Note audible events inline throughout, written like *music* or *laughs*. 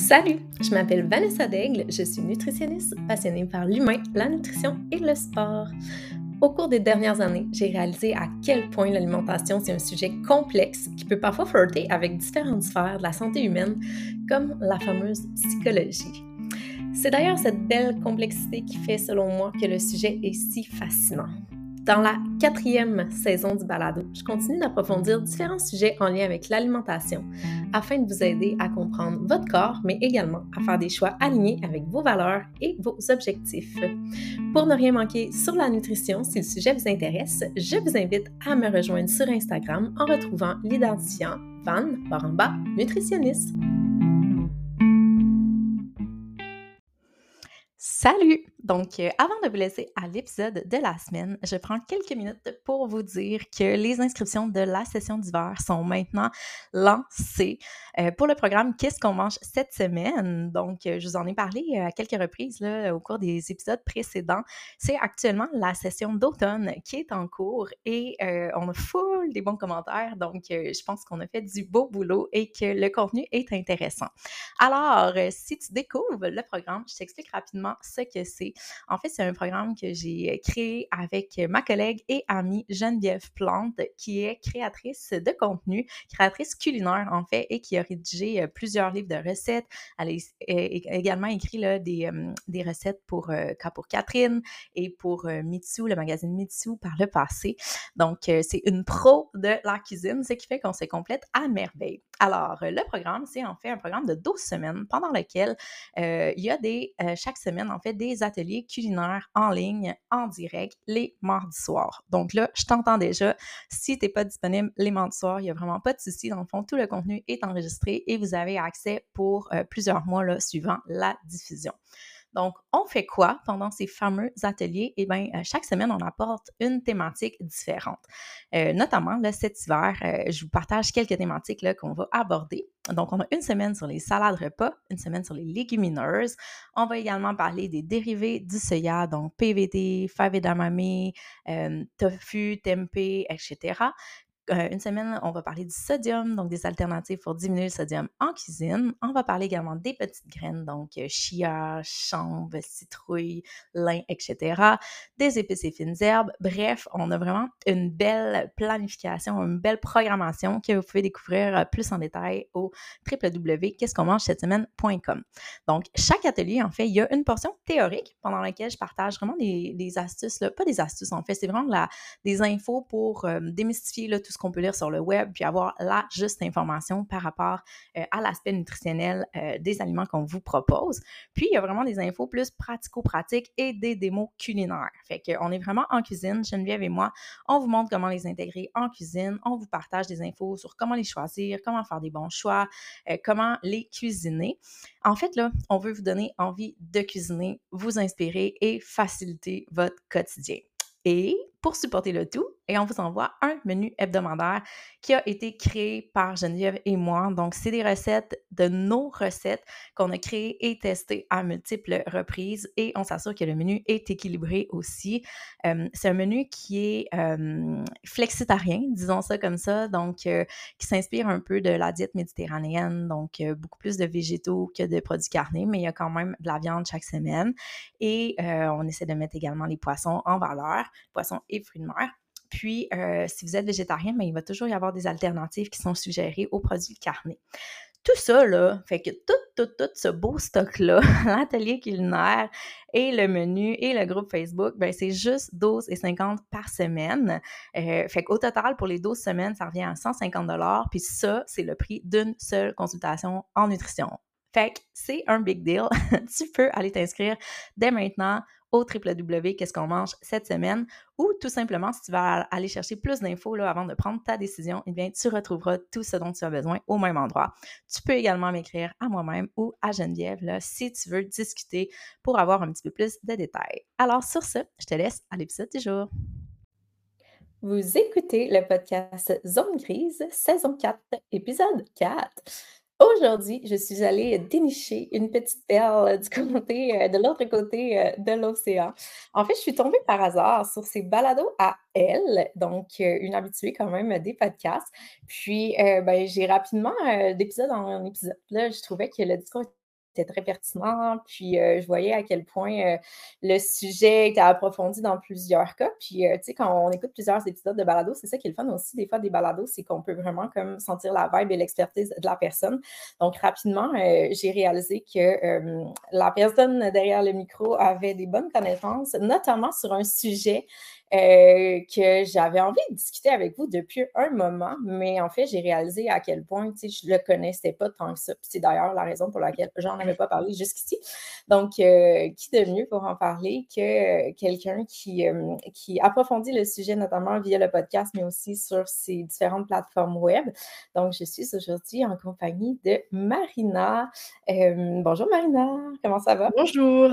Salut, je m'appelle Vanessa Daigle, je suis nutritionniste passionnée par l'humain, la nutrition et le sport. Au cours des dernières années, j'ai réalisé à quel point l'alimentation c'est un sujet complexe qui peut parfois flirter avec différentes sphères de la santé humaine, comme la fameuse psychologie. C'est d'ailleurs cette belle complexité qui fait, selon moi, que le sujet est si fascinant. Dans la quatrième saison du balado, je continue d'approfondir différents sujets en lien avec l'alimentation afin de vous aider à comprendre votre corps, mais également à faire des choix alignés avec vos valeurs et vos objectifs. Pour ne rien manquer sur la nutrition, si le sujet vous intéresse, je vous invite à me rejoindre sur Instagram en retrouvant l'identifiant Van Baramba Nutritionniste. Salut! Donc, euh, avant de vous laisser à l'épisode de la semaine, je prends quelques minutes pour vous dire que les inscriptions de la session d'hiver sont maintenant lancées euh, pour le programme Qu'est-ce qu'on mange cette semaine? Donc, euh, je vous en ai parlé à quelques reprises au cours des épisodes précédents. C'est actuellement la session d'automne qui est en cours et on a full des bons commentaires. Donc, je pense qu'on a fait du beau boulot et que le contenu est intéressant. Alors, si tu découvres le programme, je t'explique rapidement ce que c'est. En fait, c'est un programme que j'ai euh, créé avec euh, ma collègue et amie Geneviève Plante, qui est créatrice de contenu, créatrice culinaire en fait, et qui a rédigé euh, plusieurs livres de recettes. Elle a également écrit des recettes pour, pour Catherine et pour Mitsu, le magazine Mitsu par le passé. Donc, c'est une pro de la cuisine, ce qui fait qu'on se complète à merveille. Alors, le programme, c'est en fait un programme de 12 semaines pendant lequel il y a des, chaque semaine, en fait, des ateliers culinaires en ligne, en direct, les mardis soirs. Donc là, je t'entends déjà. Si tu n'es pas disponible les mardis soirs, il n'y a vraiment pas de souci. Dans le fond, tout le contenu est enregistré et vous avez accès pour plusieurs mois là, suivant la diffusion. Donc, on fait quoi pendant ces fameux ateliers? Eh bien, euh, chaque semaine, on apporte une thématique différente. Euh, notamment, cet hiver, euh, je vous partage quelques thématiques qu'on va aborder. Donc, on a une semaine sur les salades repas, une semaine sur les légumineuses. On va également parler des dérivés du soya, donc PVD, fave edamame, tofu, tempeh, etc. Euh, une semaine, on va parler du sodium, donc des alternatives pour diminuer le sodium en cuisine. On va parler également des petites graines, donc euh, chia, chanvre, citrouille, lin, etc. Des épices et fines herbes. Bref, on a vraiment une belle planification, une belle programmation que vous pouvez découvrir euh, plus en détail au www.qu'est-ce qu'on mange cette semaine.com. Donc, chaque atelier, en fait, il y a une portion théorique pendant laquelle je partage vraiment des, astuces, pas des astuces en fait, c'est vraiment des infos pour démystifier tout ce qu'on peut lire sur le web, puis avoir la juste information par rapport euh, à l'aspect nutritionnel euh, des aliments qu'on vous propose. Puis, il y a vraiment des infos plus pratico-pratiques et des démos culinaires. Fait qu'on est vraiment en cuisine, Geneviève et moi, on vous montre comment les intégrer en cuisine, on vous partage des infos sur comment les choisir, comment faire des bons choix, euh, comment les cuisiner. En fait, là, on veut vous donner envie de cuisiner, vous inspirer et faciliter votre quotidien. Et pour supporter le tout, et on vous envoie un menu hebdomadaire qui a été créé par Geneviève et moi. Donc, c'est des recettes de nos recettes qu'on a créées et testées à multiples reprises et on s'assure que le menu est équilibré aussi. c'est un menu qui est flexitarien, disons ça comme ça, donc qui s'inspire un peu de la diète méditerranéenne, donc beaucoup plus de végétaux que de produits carnés, mais il y a quand même de la viande chaque semaine. Et on essaie de mettre également les poissons en valeur, poissons et fruits de mer. Puis, euh, si vous êtes végétarien, mais ben, il va toujours y avoir des alternatives qui sont suggérées aux produits carnés. Tout ça, là, fait que tout, tout, tout ce beau stock-là, *laughs* l'atelier culinaire et le menu et le groupe Facebook, ben c'est juste 12,50 par semaine. Euh, fait qu'au total, pour les 12 semaines, ça revient à 150 Puis ça, c'est le prix d'une seule consultation en nutrition. Fait que c'est un big deal. *laughs* tu peux aller t'inscrire dès maintenant au www qu'est-ce qu'on mange cette semaine? Ou tout simplement si tu vas aller chercher plus d'infos avant de prendre ta décision, eh bien tu retrouveras tout ce dont tu as besoin au même endroit. Tu peux également m'écrire à moi-même ou à Geneviève là, si tu veux discuter pour avoir un petit peu plus de détails. Alors sur ce, je te laisse à l'épisode du jour. Vous écoutez le podcast Zone Grise, saison 4, épisode 4. Aujourd'hui, je suis allée dénicher une petite perle du côté, euh, de l'autre côté euh, de l'océan. En fait, je suis tombée par hasard sur ces balados à elle, donc euh, une habituée quand même des podcasts. Puis, ben, j'ai rapidement, d'épisode en épisode, là, je trouvais que le discours c'était très pertinent. Puis je voyais à quel point le sujet était approfondi dans plusieurs cas. Puis tu sais, quand on écoute plusieurs épisodes de balado, c'est ça qui est le fun aussi des fois des balados, c'est qu'on peut vraiment comme sentir la vibe et l'expertise de la personne. Donc rapidement, j'ai réalisé que la personne derrière le micro avait des bonnes connaissances, notamment sur un sujet euh, que j'avais envie de discuter avec vous depuis un moment, mais en fait, j'ai réalisé à quel point je ne le connaissais pas tant que ça. C'est d'ailleurs la raison pour laquelle j'en avais pas parlé jusqu'ici. Donc, euh, qui de mieux pour en parler que quelqu'un qui, euh, qui approfondit le sujet, notamment via le podcast, mais aussi sur ses différentes plateformes web? Donc, je suis aujourd'hui en compagnie de Marina. bonjour Marina, comment ça va? Bonjour,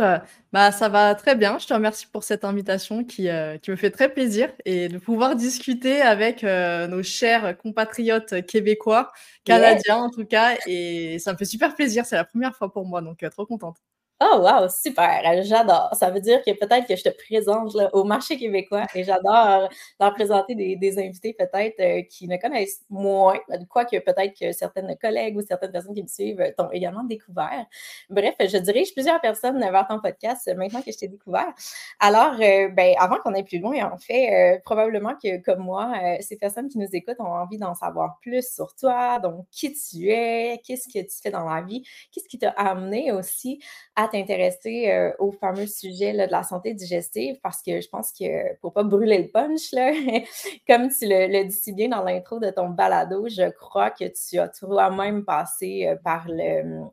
bah, ça va très bien. Je te remercie pour cette invitation qui, qui me fait très plaisir et de pouvoir discuter avec euh, nos chers compatriotes québécois, canadiens en tout cas. Et ça me fait super plaisir. C'est la première fois pour moi, donc euh, trop contente. Oh, wow, super, j'adore. Ça veut dire que peut-être que je te présente au marché québécois et j'adore leur présenter des, invités peut-être euh, qui me connaissent moins, quoique peut-être que certaines collègues ou certaines personnes qui me suivent t'ont également découvert. Bref, je dirige plusieurs personnes vers ton podcast maintenant que je t'ai découvert. Alors, euh, ben, avant qu'on aille plus loin, en fait, euh, probablement que comme moi, ces personnes qui nous écoutent ont envie d'en savoir plus sur toi, donc qui tu es, qu'est-ce que tu fais dans la vie, qu'est-ce qui t'a amené aussi à t'intéresser euh, au fameux sujet de la santé digestive parce que je pense que pour pas brûler le punch, là, *laughs* comme tu le, dis si bien dans l'intro de ton balado, je crois que tu as toi-même passé euh, par le,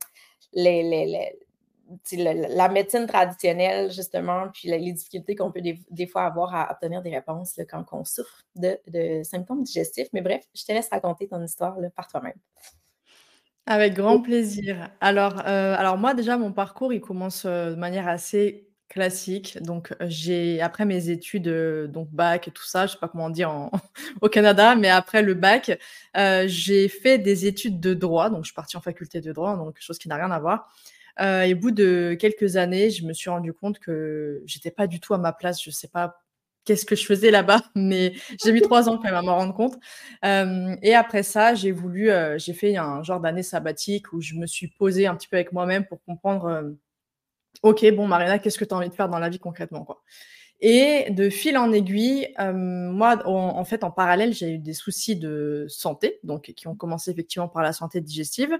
la médecine traditionnelle, justement, puis les difficultés qu'on peut des, fois avoir à obtenir des réponses quand on souffre de, de, symptômes digestifs. Mais bref, je te laisse raconter ton histoire par toi-même. Avec grand plaisir. Alors, euh, alors moi déjà mon parcours il commence, euh, de manière assez classique. Donc, j'ai après mes études, euh, donc bac et tout ça, je sais pas comment on dit *laughs* au Canada, mais après le bac, j'ai fait des études de droit. Donc je suis partie en faculté de droit, donc chose qui n'a rien à voir. et au bout de quelques années, je me suis rendu compte que j'étais pas du tout à ma place. Je sais pas qu'est-ce que je faisais là-bas, *laughs* mais j'ai mis trois ans quand même à m'en rendre compte. Euh, et après ça, j'ai voulu, euh, j'ai fait un genre d'année sabbatique où je me suis posée un petit peu avec moi-même pour comprendre, euh, ok, bon Marina, qu'est-ce que tu as envie de faire dans la vie concrètement, quoi. Et de fil en aiguille, moi, en, fait, en parallèle, j'ai eu des soucis de santé, donc qui ont commencé effectivement par la santé digestive.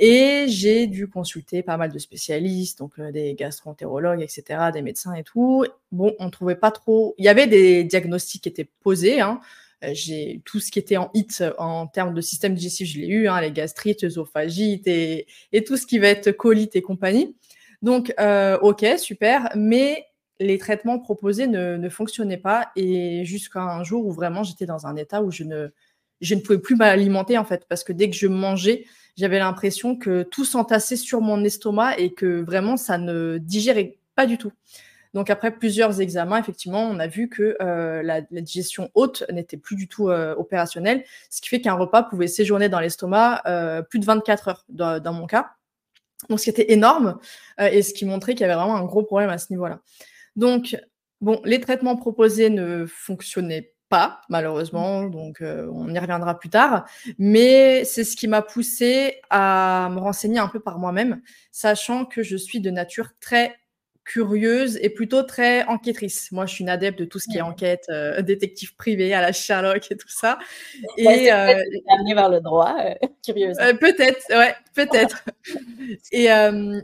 Et j'ai dû consulter pas mal de spécialistes, donc euh, des gastroentérologues, etc., des médecins et tout. Bon, on trouvait pas trop. Il y avait des diagnostics qui étaient posés. Hein. Euh, j'ai tout ce qui était en hit en termes de système digestif, je l'ai eu, hein, les gastrites, œsophagites et, et, tout ce qui va être colite et compagnie. Donc, euh, ok, super, mais les traitements proposés ne, ne fonctionnaient pas et jusqu'à un jour où vraiment j'étais dans un état où je ne, je ne pouvais plus m'alimenter en fait, parce que dès que je mangeais, j'avais l'impression que tout s'entassait sur mon estomac et que vraiment ça ne digérait pas du tout. Donc après plusieurs examens, effectivement, on a vu que euh, la, digestion haute n'était plus du tout euh, opérationnelle, ce qui fait qu'un repas pouvait séjourner dans l'estomac euh, plus de 24 heures dans, mon cas. Donc ce qui était énorme et ce qui montrait qu'il y avait vraiment un gros problème à ce niveau-là. Donc bon, les traitements proposés ne fonctionnaient pas, malheureusement, donc on y reviendra plus tard. Mais c'est ce qui m'a poussé à me renseigner un peu par moi-même, sachant que je suis de nature très curieuse et plutôt très enquêtrice. Moi, je suis une adepte de tout ce qui est enquête, détective privé à la Sherlock et tout ça. Et euh, vers le droit, *laughs* curieuse. peut-être, ouais, peut-être. *laughs* et,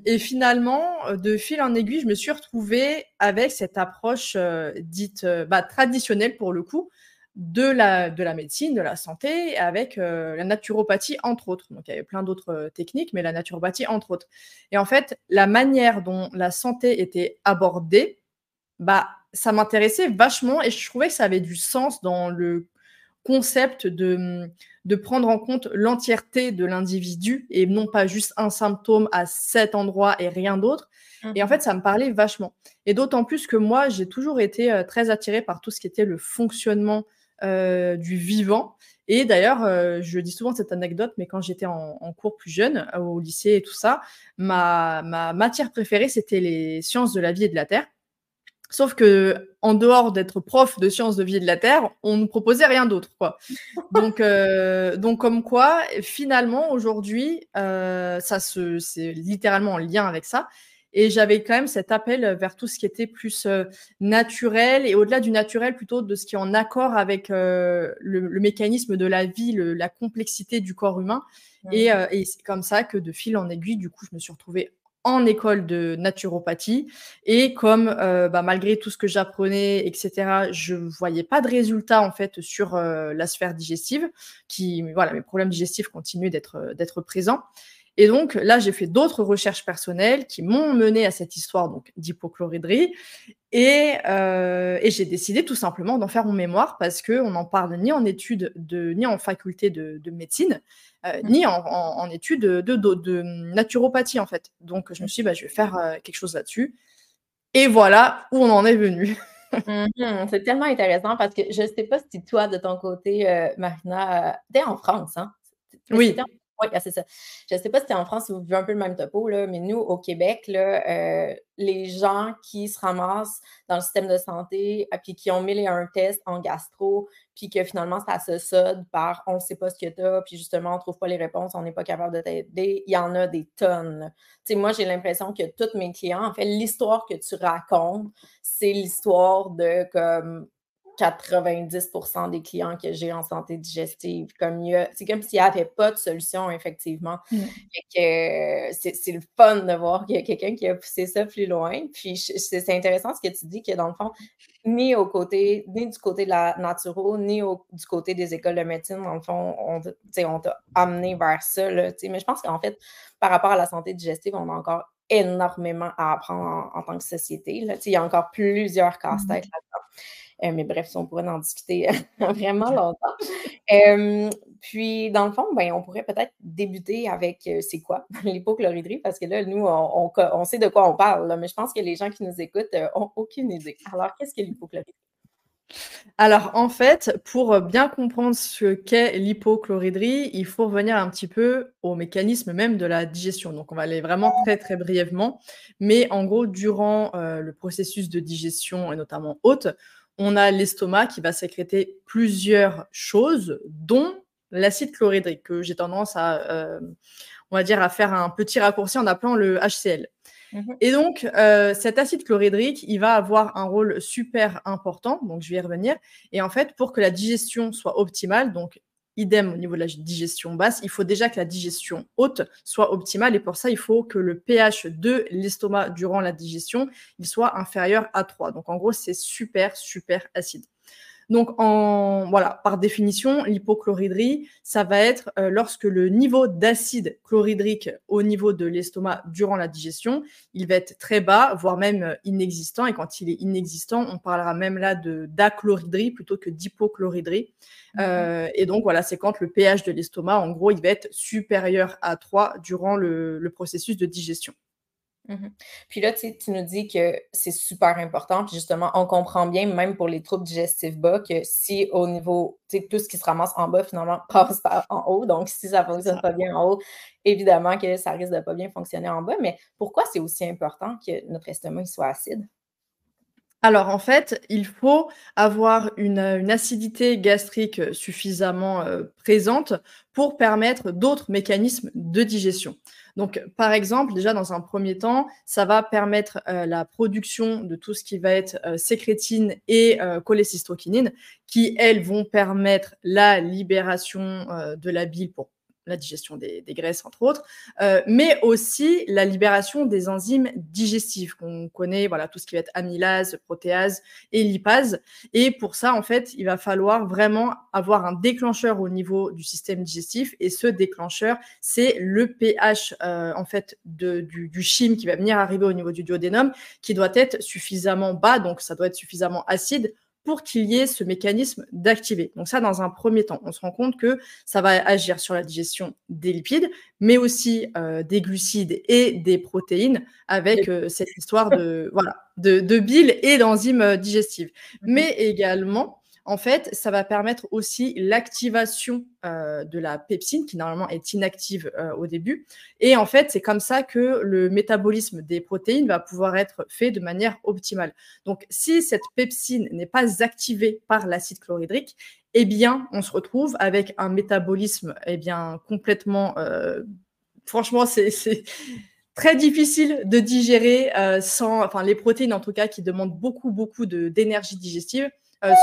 et, finalement, de fil en aiguille, je me suis retrouvée avec cette approche dite bah, traditionnelle pour le coup, de la, de la médecine, de la santé, avec euh, la naturopathie, entre autres. Donc, il y avait plein d'autres euh, techniques, mais la naturopathie, entre autres. Et en fait, la manière dont la santé était abordée, bah, ça m'intéressait vachement et je trouvais que ça avait du sens dans le concept de, de prendre en compte l'entièreté de l'individu et non pas juste un symptôme à cet endroit et rien d'autre. Et en mmh fait, ça me parlait vachement. Et d'autant plus que moi, j'ai toujours été euh, très attirée par tout ce qui était le fonctionnement euh, du vivant. Et d'ailleurs, euh, je dis souvent cette anecdote, mais quand j'étais en, cours plus jeune, euh, au lycée et tout ça, ma, matière préférée, c'était les sciences de la vie et de la terre. Sauf que en dehors d'être prof de sciences de vie et de la Terre, on ne proposait rien d'autre. Donc, donc, comme quoi, finalement, aujourd'hui, ça se, c'est littéralement en lien avec ça. Et j'avais quand même cet appel vers tout ce qui était plus euh, naturel et au-delà du naturel, plutôt de ce qui est en accord avec le, mécanisme de la vie, la complexité du corps humain. Et, et c'est comme ça que de fil en aiguille, du coup, je me suis retrouvée en école de naturopathie. Et comme euh, bah, malgré tout ce que j'apprenais, etc., je voyais pas de résultats en fait sur euh, la sphère digestive, qui voilà, mes problèmes digestifs continuaient d'être euh, d'être présents. Et donc là, j'ai fait d'autres recherches personnelles qui m'ont mené à cette histoire donc d'hypochloridrie. Et, et j'ai décidé tout simplement d'en faire mon mémoire parce qu'on n'en parle ni en études de, ni en faculté de, de médecine, euh, mmh. ni en, études de, naturopathie en fait. Donc je me suis dit, bah, je vais faire euh, quelque chose là-dessus. Et voilà où on en est venu. *laughs* Mmh c'est tellement intéressant parce que je ne sais pas si toi, de ton côté, euh, Marina, tu es en France, hein? Oui. Oui, c'est ça. Je ne sais pas si en France ou vous vivez un peu le même topo, là, mais nous, au Québec, là, euh, les gens qui se ramassent dans le système de santé, et puis qui ont mis un test en gastro, puis que finalement, ça se sode par on ne sait pas ce que tu as, puis justement, on ne trouve pas les réponses, on n'est pas capable de t'aider. Il y en a des tonnes. Tu sais, moi, j'ai l'impression que tous mes clients, en fait, l'histoire que tu racontes, c'est l'histoire de comme 90% des clients que j'ai en santé digestive. Comme c'est comme s'il n'y avait pas de solution, effectivement. Mmh. c'est, le fun de voir qu'il y a quelqu'un qui a poussé ça plus loin. Puis c'est, intéressant ce que tu dis, que dans le fond, ni au côté, ni du côté de la naturo, ni du côté des écoles de médecine, dans le fond, on, on t'a amené vers ça. Là, mais je pense qu'en fait, par rapport à la santé digestive, on a encore énormément à apprendre en, tant que société. Là. Il y a encore plusieurs casse-têtes mmh. là-dedans. Euh, mais bref, on pourrait en discuter *laughs* vraiment longtemps. puis, dans le fond, ben, on pourrait peut-être débuter avec euh, c'est quoi *laughs* l'hypochloridrie, parce que là, nous, on, sait de quoi on parle, mais je pense que les gens qui nous écoutent n'ont euh, aucune idée. Alors, qu'est-ce que l'hypochloridrie? Alors, en fait, pour bien comprendre ce qu'est l'hypochloridrie, il faut revenir un petit peu au mécanisme même de la digestion. Donc, on va aller vraiment très, très brièvement. Mais en gros, durant le processus de digestion, et notamment haute, on a l'estomac qui va sécréter plusieurs choses, dont l'acide chlorhydrique, que j'ai tendance à, euh, on va dire, à faire un petit raccourci en appelant le HCl. Mhm. Et donc, euh, cet acide chlorhydrique, il va avoir un rôle super important, donc je vais y revenir. Et en fait, pour que la digestion soit optimale, donc Idem au niveau de la digestion basse, il faut déjà que la digestion haute soit optimale et pour ça, il faut que le pH de l'estomac durant la digestion, soit inférieur à 3. Donc en gros, c'est super, super acide. Donc, en, voilà, par définition, l'hypochloridrie, ça va être euh, lorsque le niveau d'acide chlorhydrique au niveau de l'estomac durant la digestion, il va être très bas, voire même euh, inexistant. Et quand il est inexistant, on parlera même là de d'achloridrie plutôt que d'hypochloridrie. Euh, et donc, voilà, c'est quand le pH de l'estomac, en gros, il va être supérieur à 3 durant le processus de digestion. Mmh puis là, tu nous dis que c'est super important. Puis justement, on comprend bien, même pour les troubles digestifs bas, que si au niveau, tu sais, tout ce qui se ramasse en bas, finalement, *laughs* passe par en haut. Donc, si ça ne fonctionne pas bien en haut, évidemment que ça risque de pas bien fonctionner en bas. Mais pourquoi c'est aussi important que notre estomac soit acide? Alors en fait, il faut avoir une, acidité gastrique suffisamment euh, présente pour permettre d'autres mécanismes de digestion. Donc, par exemple, déjà dans un premier temps, ça va permettre euh, la production de tout ce qui va être euh, sécrétine et euh, cholécystokinine, qui, elles, vont permettre la libération de la bile pour la digestion des, graisses, entre autres, euh, mais aussi la libération des enzymes digestives qu'on connaît, voilà, tout ce qui va être amylase, protéase et lipase. Et pour ça, en fait, il va falloir vraiment avoir un déclencheur au niveau du système digestif. Et ce déclencheur, c'est le pH, euh, en fait, du, du chime qui va venir arriver au niveau du duodénum, qui doit être suffisamment bas, donc ça doit être suffisamment acide pour qu'il y ait ce mécanisme d'activer. Donc ça, dans un premier temps, on se rend compte que ça va agir sur la digestion des lipides, mais aussi euh, des glucides et des protéines avec euh, cette histoire de, voilà, de, bile et d'enzymes euh, digestives. Mhm. Mais également, en fait, ça va permettre aussi l'activation euh, de la pepsine, qui normalement est inactive euh, au début. Et en fait, c'est comme ça que le métabolisme des protéines va pouvoir être fait de manière optimale. Donc, si cette pepsine n'est pas activée par l'acide chlorhydrique, eh bien, on se retrouve avec un métabolisme eh bien, complètement... Euh, franchement, c'est très difficile de digérer sans... Enfin, les protéines, en tout cas, qui demandent beaucoup, beaucoup d'énergie digestive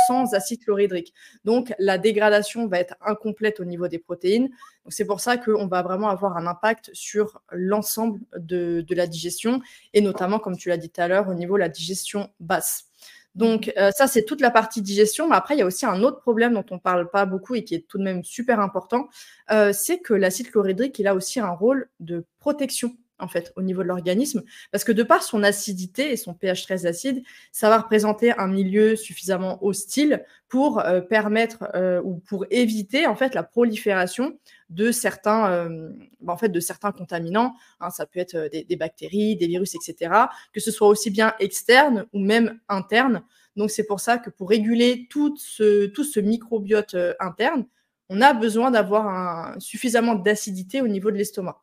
sans acide chlorhydrique. Donc, la dégradation va être incomplète au niveau des protéines. C'est pour ça qu'on va vraiment avoir un impact sur l'ensemble de, la digestion et notamment, comme tu l'as dit tout à l'heure, au niveau de la digestion basse. Donc, euh, ça, c'est toute la partie digestion. Mais après, il y a aussi un autre problème dont on ne parle pas beaucoup et qui est tout de même super important. Euh, c'est que l'acide chlorhydrique, il a aussi un rôle de protection en fait, au niveau de l'organisme, parce que de par son acidité et son pH très acide, ça va représenter un milieu suffisamment hostile pour euh, permettre euh, ou pour éviter en fait la prolifération de certains, euh, en fait, contaminants. Hein. ça peut être des, des, bactéries, des virus, etc. Que ce soit aussi bien externe ou même interne. Donc c'est pour ça que pour réguler tout ce, tout ce microbiote interne, on a besoin d'avoir suffisamment d'acidité au niveau de l'estomac.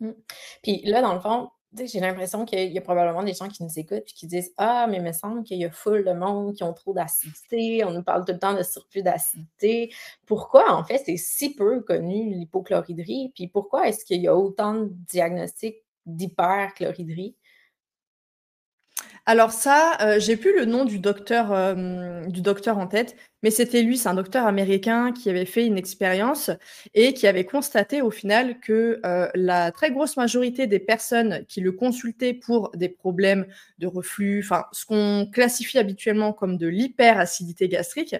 Mmh. Puis là, dans le fond, j'ai l'impression qu'il y a probablement des gens qui nous écoutent et qui disent Ah, mais il me semble qu'il y a full de monde qui ont trop d'acidité. On nous parle tout le temps de surplus d'acidité. Pourquoi, en fait, c'est si peu connu l'hypochloridrie? Puis pourquoi est-ce qu'il y a autant de diagnostics d'hyperchloridrie? Alors ça, euh, j'ai plus le nom du docteur, euh, du docteur en tête, mais c'était lui, c'est un docteur américain qui avait fait une expérience et qui avait constaté au final que euh, la très grosse majorité des personnes qui le consultaient pour des problèmes de reflux, enfin ce qu'on classifie habituellement comme de l'hyperacidité gastrique,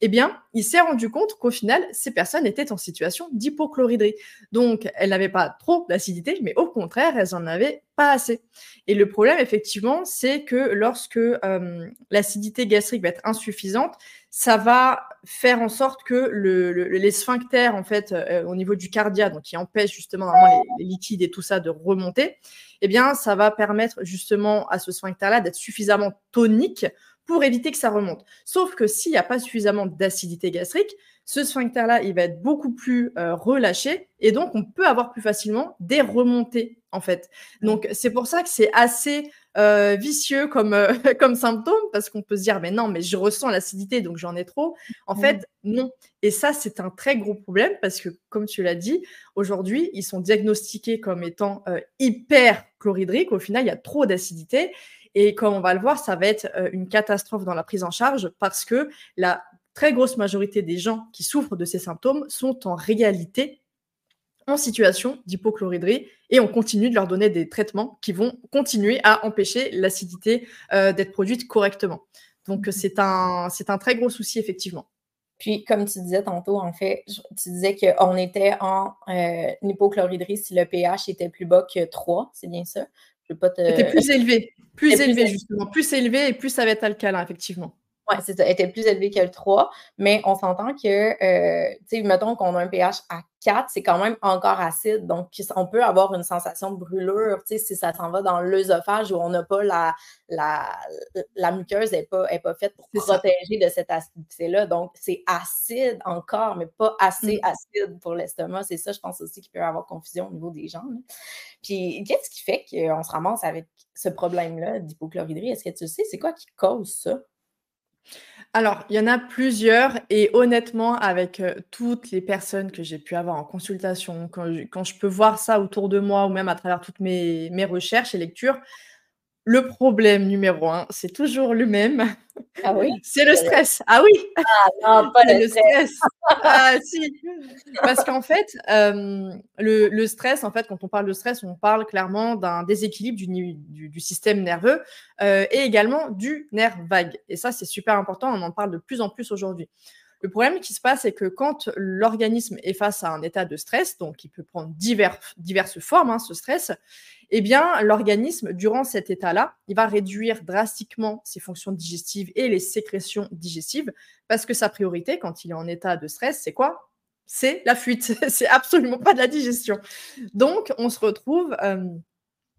eh bien, il s'est rendu compte qu'au final, ces personnes étaient en situation d'hypochloridrie. Donc, elles n'avaient pas trop d'acidité, mais au contraire, elles en avaient pas assez. Et le problème, effectivement, c'est que lorsque euh, l'acidité gastrique va être insuffisante, ça va faire en sorte que les sphincters, en fait, euh, au niveau du cardia, donc qui empêche justement les, les, liquides et tout ça de remonter, eh bien, ça va permettre justement à ce sphincter-là d'être suffisamment tonique pour éviter que ça remonte. Sauf que s'il n'y a pas suffisamment d'acidité gastrique, ce sphincter-là, il va être beaucoup plus euh, relâché et donc on peut avoir plus facilement des remontées en fait. Donc c'est pour ça que c'est assez euh, vicieux comme, euh, *laughs* comme symptôme parce qu'on peut se dire mais non mais je ressens l'acidité donc j'en ai trop. En fait non. Et ça c'est un très gros problème parce que comme tu l'as dit aujourd'hui ils sont diagnostiqués comme étant hyper chlorhydriques. Au final il y a trop d'acidité et comme on va le voir, ça va être euh, une catastrophe dans la prise en charge parce que la très grosse majorité des gens qui souffrent de ces symptômes sont en réalité en situation d'hypochloridrie et on continue de leur donner des traitements qui vont continuer à empêcher l'acidité euh, d'être produite correctement. Donc mmh c'est un, c'est un très gros souci effectivement. Puis, comme tu disais tantôt, en fait, tu disais qu'on était en euh, hypochloridrie si le pH était plus bas que 3, c'est bien ça? Je pas te... Était plus élevé. *laughs* Plus élevé, justement. Plus élevé et plus ça va être alcalin, effectivement. Oui, c'est ça. était plus élevé que le 3, mais on s'entend que, euh, tu sais, mettons qu'on a un pH à 4, c'est quand même encore acide. Donc, on peut avoir une sensation de brûlure, tu sais, si ça s'en va dans l'œsophage où on n'a pas la, la, la muqueuse n'est pas, est pas faite pour protéger de cette acidité-là. Donc, c'est acide encore, mais pas assez mmh. acide pour l'estomac. C'est ça, je pense aussi qu'il peut y avoir confusion au niveau des gens. Puis, qu'est-ce qui fait qu'on se ramasse avec ce problème-là d'hypochloridrie? Est-ce que tu sais, c'est quoi qui cause ça? Alors, il y en a plusieurs et honnêtement, avec euh, toutes les personnes que j'ai pu avoir en consultation, quand je, peux voir ça autour de moi ou même à travers toutes mes, mes recherches et lectures, le problème numéro un, c'est toujours le même. Ah oui? *laughs* C'est le stress. Ah oui! Ah non, *laughs* pas le stress. ah si! Parce qu'en fait, le, stress, en fait, quand on parle de stress, on parle clairement d'un déséquilibre du, du, système nerveux euh, et également du nerf vague. Et ça, c'est super important. On en parle de plus en plus aujourd'hui. Le problème qui se passe, c'est que quand l'organisme est face à un état de stress, donc il peut prendre diverses formes, hein, ce stress, eh bien, l'organisme, durant cet état-là, il va réduire drastiquement ses fonctions digestives et les sécrétions digestives, parce que sa priorité, quand il est en état de stress, c'est quoi? C'est la fuite. *laughs* c'est absolument pas de la digestion. Donc, on se retrouve euh,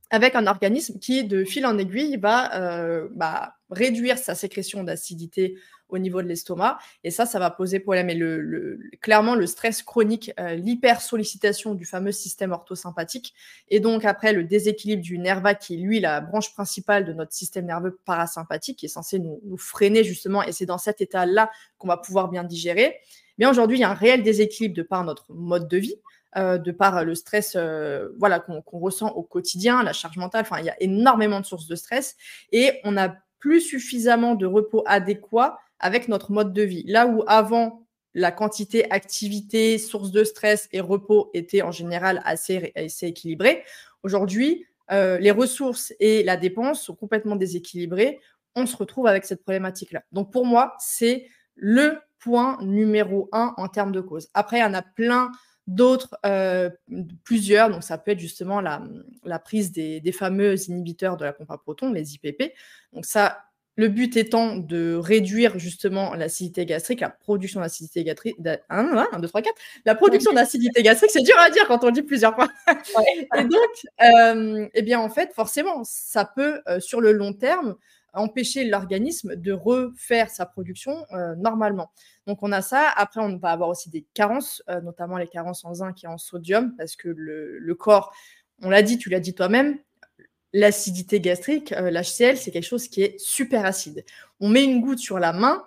avec un organisme qui, de fil en aiguille, va euh, bah, réduire sa sécrétion d'acidité au niveau de l'estomac. Et ça, ça va poser problème. Et le, clairement, le stress chronique, euh, l'hypersollicitation du fameux système orthosympathique, et donc après le déséquilibre du nerf vague, qui est lui la branche principale de notre système nerveux parasympathique, qui est censé nous, freiner justement. Et c'est dans cet état-là qu'on va pouvoir bien digérer. Mais aujourd'hui, il y a un réel déséquilibre de par notre mode de vie. Euh, de par le stress euh, voilà, qu'on ressent au quotidien, la charge mentale. Enfin, il y a énormément de sources de stress et on n'a plus suffisamment de repos adéquat avec notre mode de vie. Là où avant, la quantité activité, source de stress et repos était en général assez, assez équilibrée, aujourd'hui, euh, les ressources et la dépense sont complètement déséquilibrées. On se retrouve avec cette problématique-là. Donc pour moi, c'est le point numéro un en termes de cause. Après, il y en a plein d'autres, euh, plusieurs. Donc, ça peut être justement la, prise des, fameux inhibiteurs de la pompe à proton, les IPP. Donc, ça, le but étant de réduire justement l'acidité gastrique, la production d'acidité gastrique. 1, 2, 3, 4. La production d'acidité gastrique, c'est dur à dire quand on dit plusieurs fois. Et donc, euh, eh bien, en fait, forcément, ça peut, euh, sur le long terme, empêcher l'organisme de refaire sa production euh, normalement. Donc on a ça. Après, on va avoir aussi des carences, euh, notamment les carences en zinc et en sodium, parce que le, corps, on l'a dit, tu l'as dit toi-même, l'acidité gastrique, euh, l'HCl, c'est quelque chose qui est super acide. On met une goutte sur la main,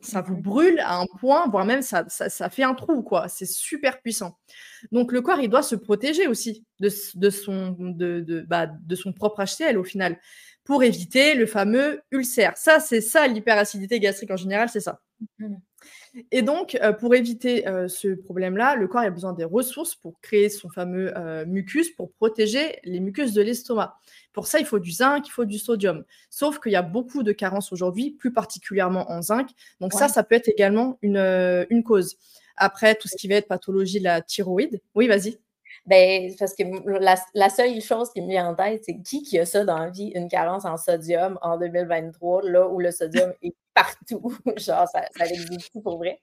ça vous brûle à un point, voire même ça, ça, fait un trou, quoi. C'est super puissant. Donc le corps, il doit se protéger aussi de, son, de, de, bah, de son propre HCl au final pour éviter le fameux ulcère. Ça, c'est ça, l'hyperacidité gastrique en général, c'est ça. Mmh. Et donc, euh, pour éviter euh, ce problème-là, le corps a besoin des ressources pour créer son fameux euh, mucus, pour protéger les mucus de l'estomac. Pour ça, il faut du zinc, il faut du sodium. Sauf qu'il y a beaucoup de carences aujourd'hui, plus particulièrement en zinc. Donc ça, ça peut être également une, une cause. Après, tout ce qui va être pathologie de la thyroïde. Oui, vas-y. Ben, parce que la, seule chose qui me vient en tête, c'est qui qui a ça dans la vie, une carence en sodium en 2023, là où le sodium est *laughs* partout? *laughs* Genre, ça, ça existe pour vrai?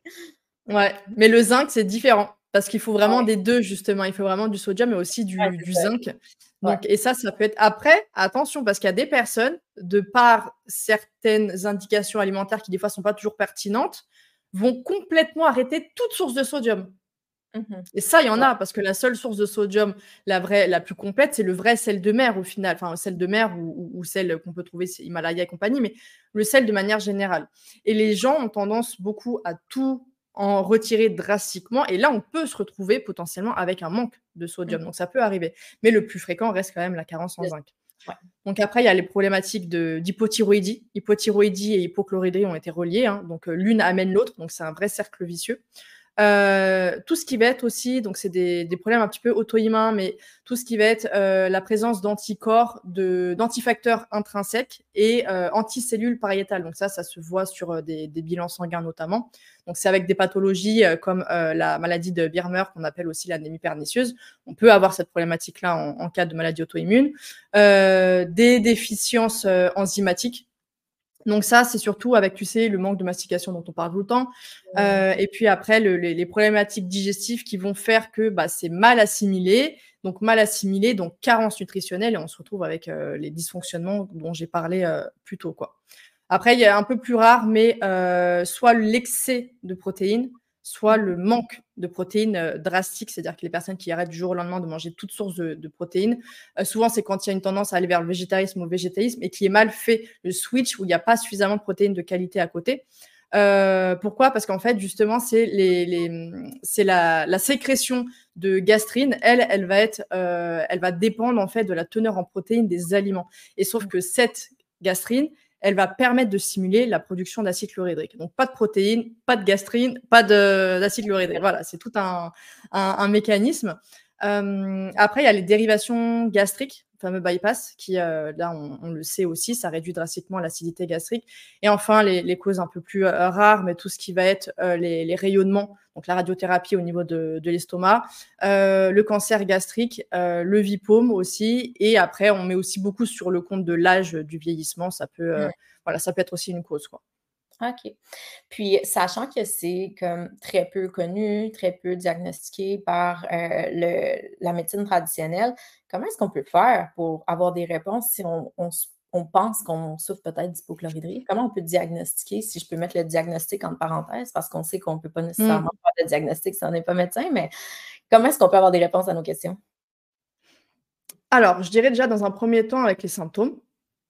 Ouais, mais le zinc, c'est différent. Parce qu'il faut vraiment des deux, justement. Il faut vraiment du sodium et aussi du, zinc. Donc, Et ça, ça peut être après, attention, parce qu'il y a des personnes, de par certaines indications alimentaires qui, des fois, ne sont pas toujours pertinentes, vont complètement arrêter toute source de sodium. Mmh et ça, il y en a, parce que la seule source de sodium, la vraie, la plus complète, c'est le vrai sel de mer au final. Enfin, sel de mer ou, ou, sel qu'on peut trouver, c'est Himalaya et compagnie, mais le sel de manière générale. Et les gens ont tendance beaucoup à tout en retirer drastiquement. Et là, on peut se retrouver potentiellement avec un manque de sodium. Mmh. Donc, ça peut arriver. Mais le plus fréquent reste quand même la carence en zinc. Donc après, il y a les problématiques d'hypothyroïdie. Hypothyroïdie et hypochloridrie ont été reliées. Hein. Donc euh, l'une amène l'autre. Donc c'est un vrai cercle vicieux. Euh, tout ce qui va être aussi, donc c'est des, problèmes un petit peu auto-immuns, mais tout ce qui va être euh, la présence d'anticorps, d'antifacteurs intrinsèques et euh, anticellules pariétales. Donc ça, ça se voit sur des, bilans sanguins notamment. Donc c'est avec des pathologies comme la maladie de Birmer qu'on appelle aussi l'anémie pernicieuse. On peut avoir cette problématique-là en, en, cas de maladie auto-immune. des déficiences enzymatiques donc ça, c'est surtout avec, tu sais, le manque de mastication dont on parle tout le temps. Euh, et puis après, les, problématiques digestives qui vont faire que bah, c'est mal assimilé. Donc mal assimilé, donc carence nutritionnelle, et on se retrouve avec euh, les dysfonctionnements dont j'ai parlé euh, plus tôt. Quoi. Après, il y a un peu plus rare, mais soit l'excès de protéines, soit le manque de protéines euh, drastique, c'est-à-dire que les personnes qui arrêtent du jour au lendemain de manger toutes sources de, protéines, euh, souvent c'est quand il y a une tendance à aller vers le végétarisme ou le végétaïsme et qui est mal fait le switch où il n'y a pas suffisamment de protéines de qualité à côté. Euh, pourquoi? Parce qu'en fait, justement, c'est les, la, la, sécrétion de gastrine. Elle, elle va être, elle va dépendre en fait de la teneur en protéines des aliments. Et sauf que cette gastrine, elle va permettre de stimuler la production d'acide chlorhydrique. Donc, pas de protéines, pas de gastrine, pas d'acide chlorhydrique. Voilà, c'est tout un, mécanisme. Euh, après, il y a les dérivations gastriques, fameux bypass, qui, euh, là, on, le sait aussi, ça réduit drastiquement l'acidité gastrique. Et enfin, les, causes un peu plus euh, rares, mais tout ce qui va être les, rayonnements, donc la radiothérapie au niveau de, l'estomac, le cancer gastrique, le vipome aussi. Et après, on met aussi beaucoup sur le compte de l'âge du vieillissement. Ça peut, voilà, ça peut être aussi une cause. Quoi. OK. Puis, sachant que c'est comme très peu connu, très peu diagnostiqué par euh, le, la médecine traditionnelle, comment est-ce qu'on peut faire pour avoir des réponses si on, on pense qu'on souffre peut-être d'hypochloridrie. Comment on peut diagnostiquer, si je peux mettre le diagnostic en parenthèse, parce qu'on sait qu'on ne peut pas nécessairement mmh. faire le diagnostic si on n'est pas médecin, mais comment est-ce qu'on peut avoir des réponses à nos questions? Alors, je dirais déjà dans un premier temps avec les symptômes.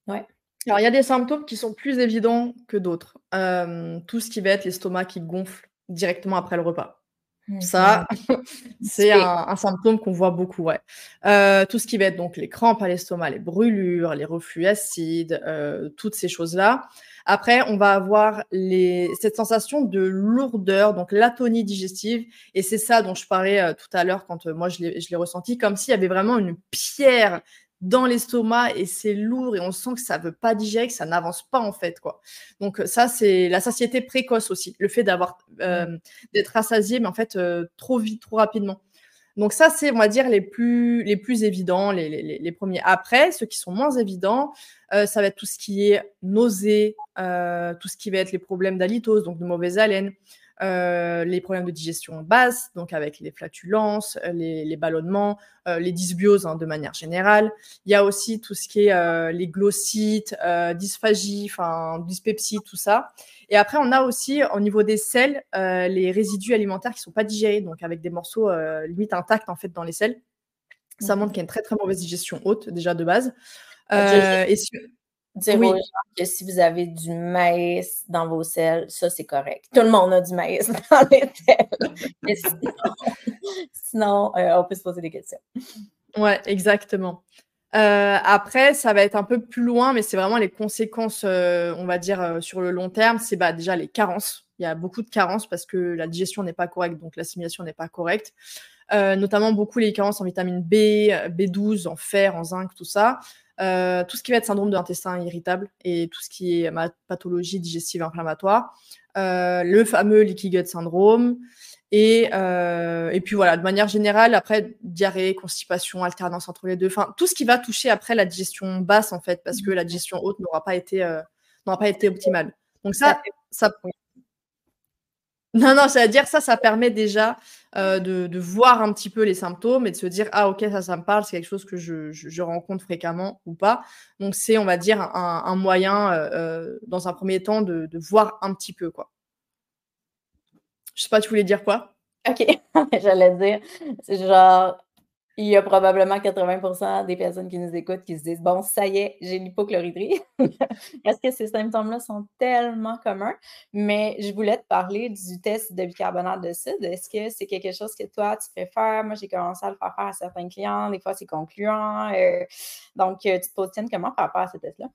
Ouais. Alors, il y a des symptômes qui sont plus évidents que d'autres. Euh, tout ce qui va être l'estomac qui gonfle directement après le repas. Mmh, Ça, mmh. *laughs* c'est un, symptôme qu'on voit beaucoup, ouais. Euh, tout ce qui va être donc les crampes à l'estomac, les brûlures, les reflux acides, euh, toutes ces choses-là. Après, on va avoir les, cette sensation de lourdeur, donc l'atonie digestive. Et c'est ça dont je parlais euh, tout à l'heure quand moi je l'ai ressenti, comme s'il y avait vraiment une pierre dans l'estomac et c'est lourd et on sent que ça veut pas digérer, que ça n'avance pas en fait quoi. Donc ça c'est la satiété précoce aussi, le fait d'avoir euh, d'être rassasié mais en fait euh, trop vite, trop rapidement. Donc ça c'est on va dire les plus les plus évidents, les, les, les premiers. Après ceux qui sont moins évidents, euh, ça va être tout ce qui est nausée, tout ce qui va être les problèmes d'halitose, donc de mauvaise haleine. Euh, les problèmes de digestion basse, donc avec les flatulences, euh, les, ballonnements, euh, les dysbioses hein, de manière générale. Il y a aussi tout ce qui est les glossites, dysphagie, enfin dyspepsie, tout ça. Et après, on a aussi au niveau des selles les résidus alimentaires qui sont pas digérés, donc avec des morceaux limite intacts en fait dans les selles. Ça montre qu'il y a une très très mauvaise digestion haute déjà de base. et Dire aux gens que si vous avez du maïs dans vos selles, ça c'est correct. Tout le monde a du maïs *laughs* dans les selles. *laughs* sinon, euh, on peut se poser des questions. Ouais, exactement. Euh, après, ça va être un peu plus loin, mais c'est vraiment les conséquences, euh, on va dire, sur le long terme. C'est bah, déjà les carences. Il y a beaucoup de carences parce que la digestion n'est pas correcte, donc l'assimilation n'est pas correcte. notamment beaucoup les carences en vitamine B, B12, en fer, en zinc, tout ça. Euh, tout ce qui va être syndrome de l'intestin irritable et tout ce qui est pathologie digestive inflammatoire, euh, le fameux leaky gut syndrome, et, euh, et, puis voilà, de manière générale, après, diarrhée, constipation, alternance entre les deux, enfin, tout ce qui va toucher après la digestion basse, en fait, parce que la digestion haute n'aura pas été, n'aura pas été optimale. Donc ça, ça, non, non, c'est-à-dire ça, ça permet déjà euh, de, voir un petit peu les symptômes et de se dire ah ok ça, ça me parle, c'est quelque chose que je, rencontre fréquemment ou pas. Donc c'est, on va dire, un, moyen euh, euh, dans un premier temps de, de, voir un petit peu quoi. Je sais pas, tu voulais dire quoi? Ok, *laughs* j'allais dire, c'est genre il y a probablement 80% des personnes qui nous écoutent qui se disent Bon, ça y est, j'ai l'hypochloridrie. *laughs* Parce que ces symptômes-là sont tellement communs. Mais je voulais te parler du test de bicarbonate de soude. Est-ce que c'est quelque chose que toi, tu fais faire? Moi, j'ai commencé à le faire faire à certains clients. Des fois, c'est concluant. Euh, donc, euh, tu te positionnes comment par rapport à ce test-là?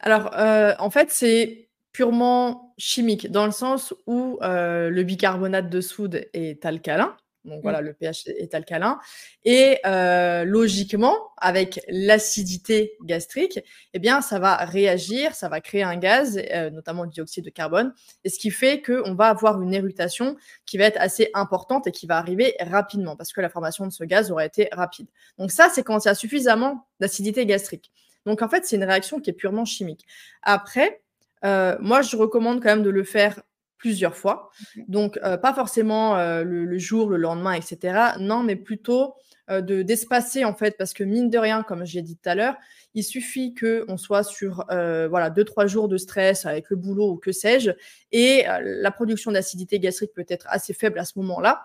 Alors, euh, en fait, c'est purement chimique, dans le sens où le bicarbonate de soude est alcalin. Donc mmh. voilà, le pH est alcalin. Et euh, logiquement, avec l'acidité gastrique, eh bien, ça va réagir, ça va créer un gaz, euh, notamment le dioxyde de carbone, et ce qui fait qu'on va avoir une éruption qui va être assez importante et qui va arriver rapidement, parce que la formation de ce gaz aura été rapide. Donc ça, c'est quand il y a suffisamment d'acidité gastrique. Donc en fait, c'est une réaction qui est purement chimique. Après, euh, moi, je recommande quand même de le faire plusieurs fois. Donc, euh, pas forcément euh, le, jour, le lendemain, etc. Non, mais plutôt de d'espacer, en fait, parce que mine de rien, comme j'ai dit tout à l'heure, il suffit qu'on soit sur voilà, deux, trois jours de stress avec le boulot ou que sais-je, et la production d'acidité gastrique peut être assez faible à ce moment-là.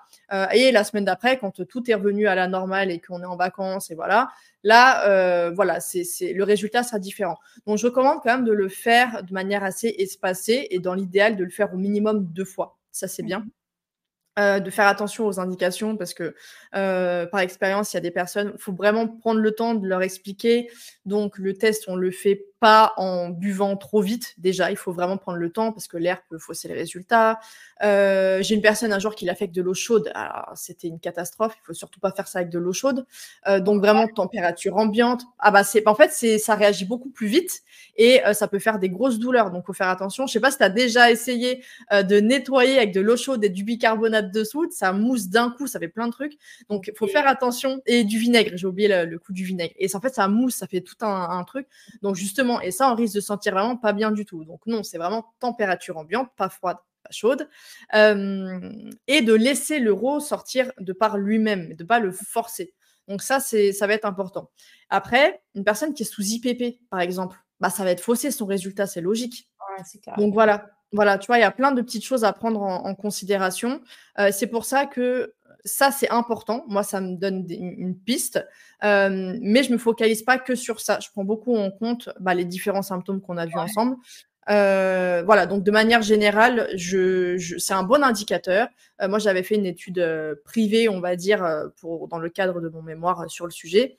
et la semaine d'après, quand tout est revenu à la normale et qu'on est en vacances, et voilà, Là, euh, voilà, c'est, le résultat sera différent. Donc, je recommande quand même de le faire de manière assez espacée et dans l'idéal de le faire au minimum deux fois. Ça, c'est bien. Euh, de faire attention aux indications parce que euh, par expérience, il y a des personnes, il faut vraiment prendre le temps de leur expliquer. Donc le test, on le fait pas en buvant trop vite. Déjà, il faut vraiment prendre le temps parce que l'air peut fausser les résultats. Euh, j'ai une personne un jour qui l'a fait avec de l'eau chaude. C'était une catastrophe. Il faut surtout pas faire ça avec de l'eau chaude. donc vraiment température ambiante. Ah bah c'est, en fait, c'est, ça réagit beaucoup plus vite et ça peut faire des grosses douleurs. Donc faut faire attention. Je sais pas si tu as déjà essayé de nettoyer avec de l'eau chaude et du bicarbonate de soude, ça mousse d'un coup, ça fait plein de trucs. Donc, il faut faire attention. Et du vinaigre, j'ai oublié le, coup du vinaigre. Et en fait, ça mousse, ça fait tout un, truc. Donc, justement, et ça, on risque de sentir vraiment pas bien du tout. Donc, non, c'est vraiment température ambiante, pas froide, pas chaude. et de laisser l'euro sortir de par lui-même, de pas le forcer. Donc ça, c'est, ça va être important. Après, une personne qui est sous IPP, par exemple, bah, ça va être faussé son résultat, c'est logique. Donc voilà, voilà, tu vois, il y a plein de petites choses à prendre en, considération. Euh, c'est pour ça que ça, c'est important. Moi, ça me donne une piste, euh, mais je me focalise pas que sur ça. Je prends beaucoup en compte bah, les différents symptômes qu'on a vus ensemble. Euh, voilà, donc de manière générale, je, c'est un bon indicateur. Euh, moi, j'avais fait une étude privée, on va dire, pour, dans le cadre de mon mémoire sur le sujet.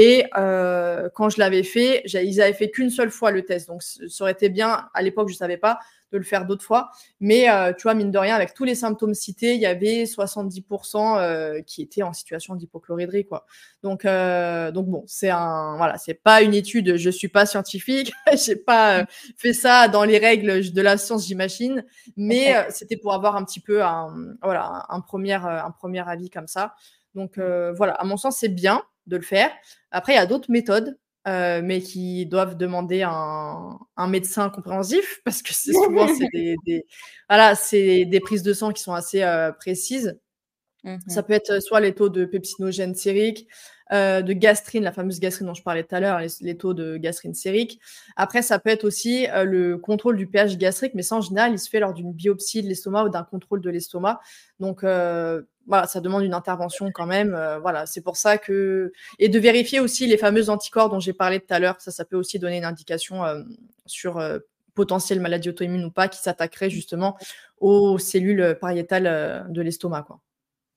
Et quand je l'avais fait, ils avaient fait qu'une seule fois le test. Donc, ça aurait été bien, à l'époque, je ne savais pas, de le faire d'autres fois. Mais euh, tu vois, mine de rien, avec tous les symptômes cités, il y avait 70% euh, qui étaient en situation d'hypochloridrie, quoi. Donc, euh, donc bon, c'est un, voilà, c'est pas une étude. Je suis pas scientifique, *laughs* j'ai pas fait ça dans les règles de la science, j'imagine. Mais c'était pour avoir un petit peu un, voilà, un premier, un premier avis comme ça. Donc voilà, à mon sens, c'est bien de le faire. Après, il y a d'autres méthodes euh, mais qui doivent demander un, médecin compréhensif *laughs* parce que c'est souvent *laughs* des, des, voilà, des prises de sang qui sont assez euh, précises. Ça mmh peut être soit les taux de pepsinogène sérique, euh, de gastrine, la fameuse gastrine dont je parlais tout à l'heure, les, taux de gastrine sérique. Après, ça peut être aussi le contrôle du pH gastrique, mais ça, en général, il se fait lors d'une biopsie de l'estomac ou d'un contrôle de l'estomac. Donc, voilà, ça demande une intervention quand même. Euh, voilà, c'est pour ça que et de vérifier aussi les fameux anticorps dont j'ai parlé tout à l'heure. Ça, ça peut aussi donner une indication euh, sur euh, potentielle maladie auto-immune ou pas qui s'attaquerait justement aux cellules pariétales de l'estomac, quoi.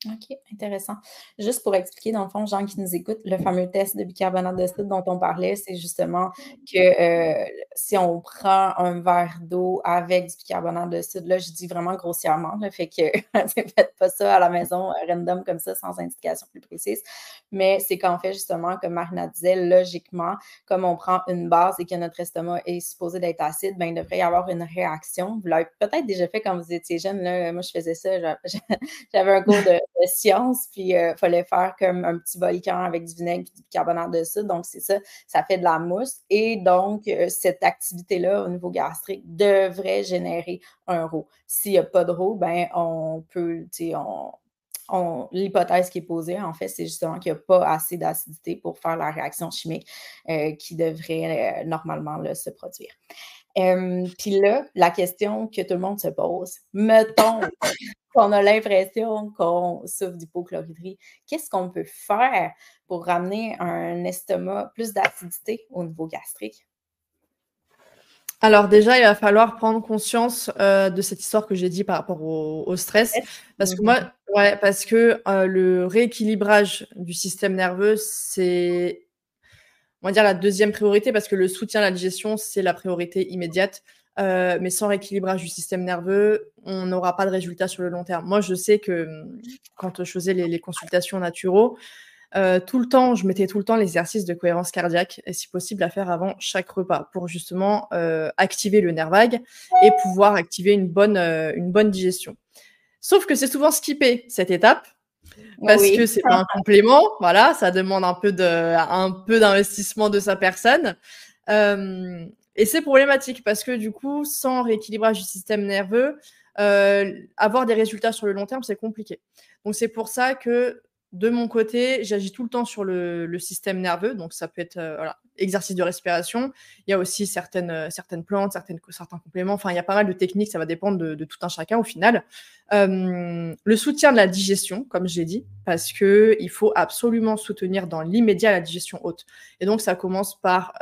OK, intéressant. Juste pour expliquer, dans le fond, gens qui nous écoutent, le fameux test de bicarbonate de soude dont on parlait, c'est justement que euh, si on prend un verre d'eau avec du bicarbonate de soude, là, je dis vraiment grossièrement, le fait que *laughs* faites pas ça à la maison euh, random comme ça, sans indication plus précise. Mais c'est qu'en fait, justement, comme Marina disait, logiquement, comme on prend une base et que notre estomac est supposé d'être acide, ben, il devrait y avoir une réaction. Vous l'avez peut-être déjà fait quand vous étiez jeune. Là. Moi, je faisais ça. *laughs* J'avais un cours de science, puis il euh, fallait faire comme un petit volcan avec du vinaigre et du bicarbonate de. Donc, c'est ça, ça fait de la mousse. Et donc, euh, cette activité-là au niveau gastrique devrait générer un RO. S'il n'y a pas de RO, ben, on peut, tu sais, on, l'hypothèse qui est posée, en fait, c'est justement qu'il n'y a pas assez d'acidité pour faire la réaction chimique euh, qui devrait normalement se produire. Puis là, la question que tout le monde se pose, mettons qu'on a l'impression qu'on souffre d'hypochloridrie, qu'est-ce qu'on peut faire pour ramener un estomac plus d'acidité au niveau gastrique? Alors déjà, il va falloir prendre conscience euh, de cette histoire que j'ai dit par rapport au, stress, parce que moi, ouais, parce que euh, le rééquilibrage du système nerveux, c'est on va dire la deuxième priorité parce que le soutien à la digestion, c'est la priorité immédiate. Euh, mais sans rééquilibrage du système nerveux, on n'aura pas de résultat sur le long terme. Moi, je sais que hum, quand je faisais les, consultations naturaux, euh, tout le temps, je mettais tout le temps l'exercice de cohérence cardiaque, et si possible à faire avant chaque repas, pour justement euh, activer le nerf vague et pouvoir activer une bonne, une bonne digestion. Sauf que c'est souvent skippé cette étape, parce que c'est pas un *laughs* complément, voilà, ça demande un peu de, un peu d'investissement de sa personne. Euh, et c'est problématique parce que du coup, sans rééquilibrage du système nerveux, euh, avoir des résultats sur le long terme, c'est compliqué. Donc c'est pour ça que de mon côté, j'agis tout le temps sur le, système nerveux, donc ça peut être euh, exercice de respiration. Il y a aussi certaines, euh, certaines plantes, certains compléments. Enfin, il y a pas mal de techniques, ça va dépendre de, tout un chacun au final. Euh, le soutien de la digestion, comme j'ai dit, parce que il faut absolument soutenir dans l'immédiat la digestion haute. Et donc, ça commence par,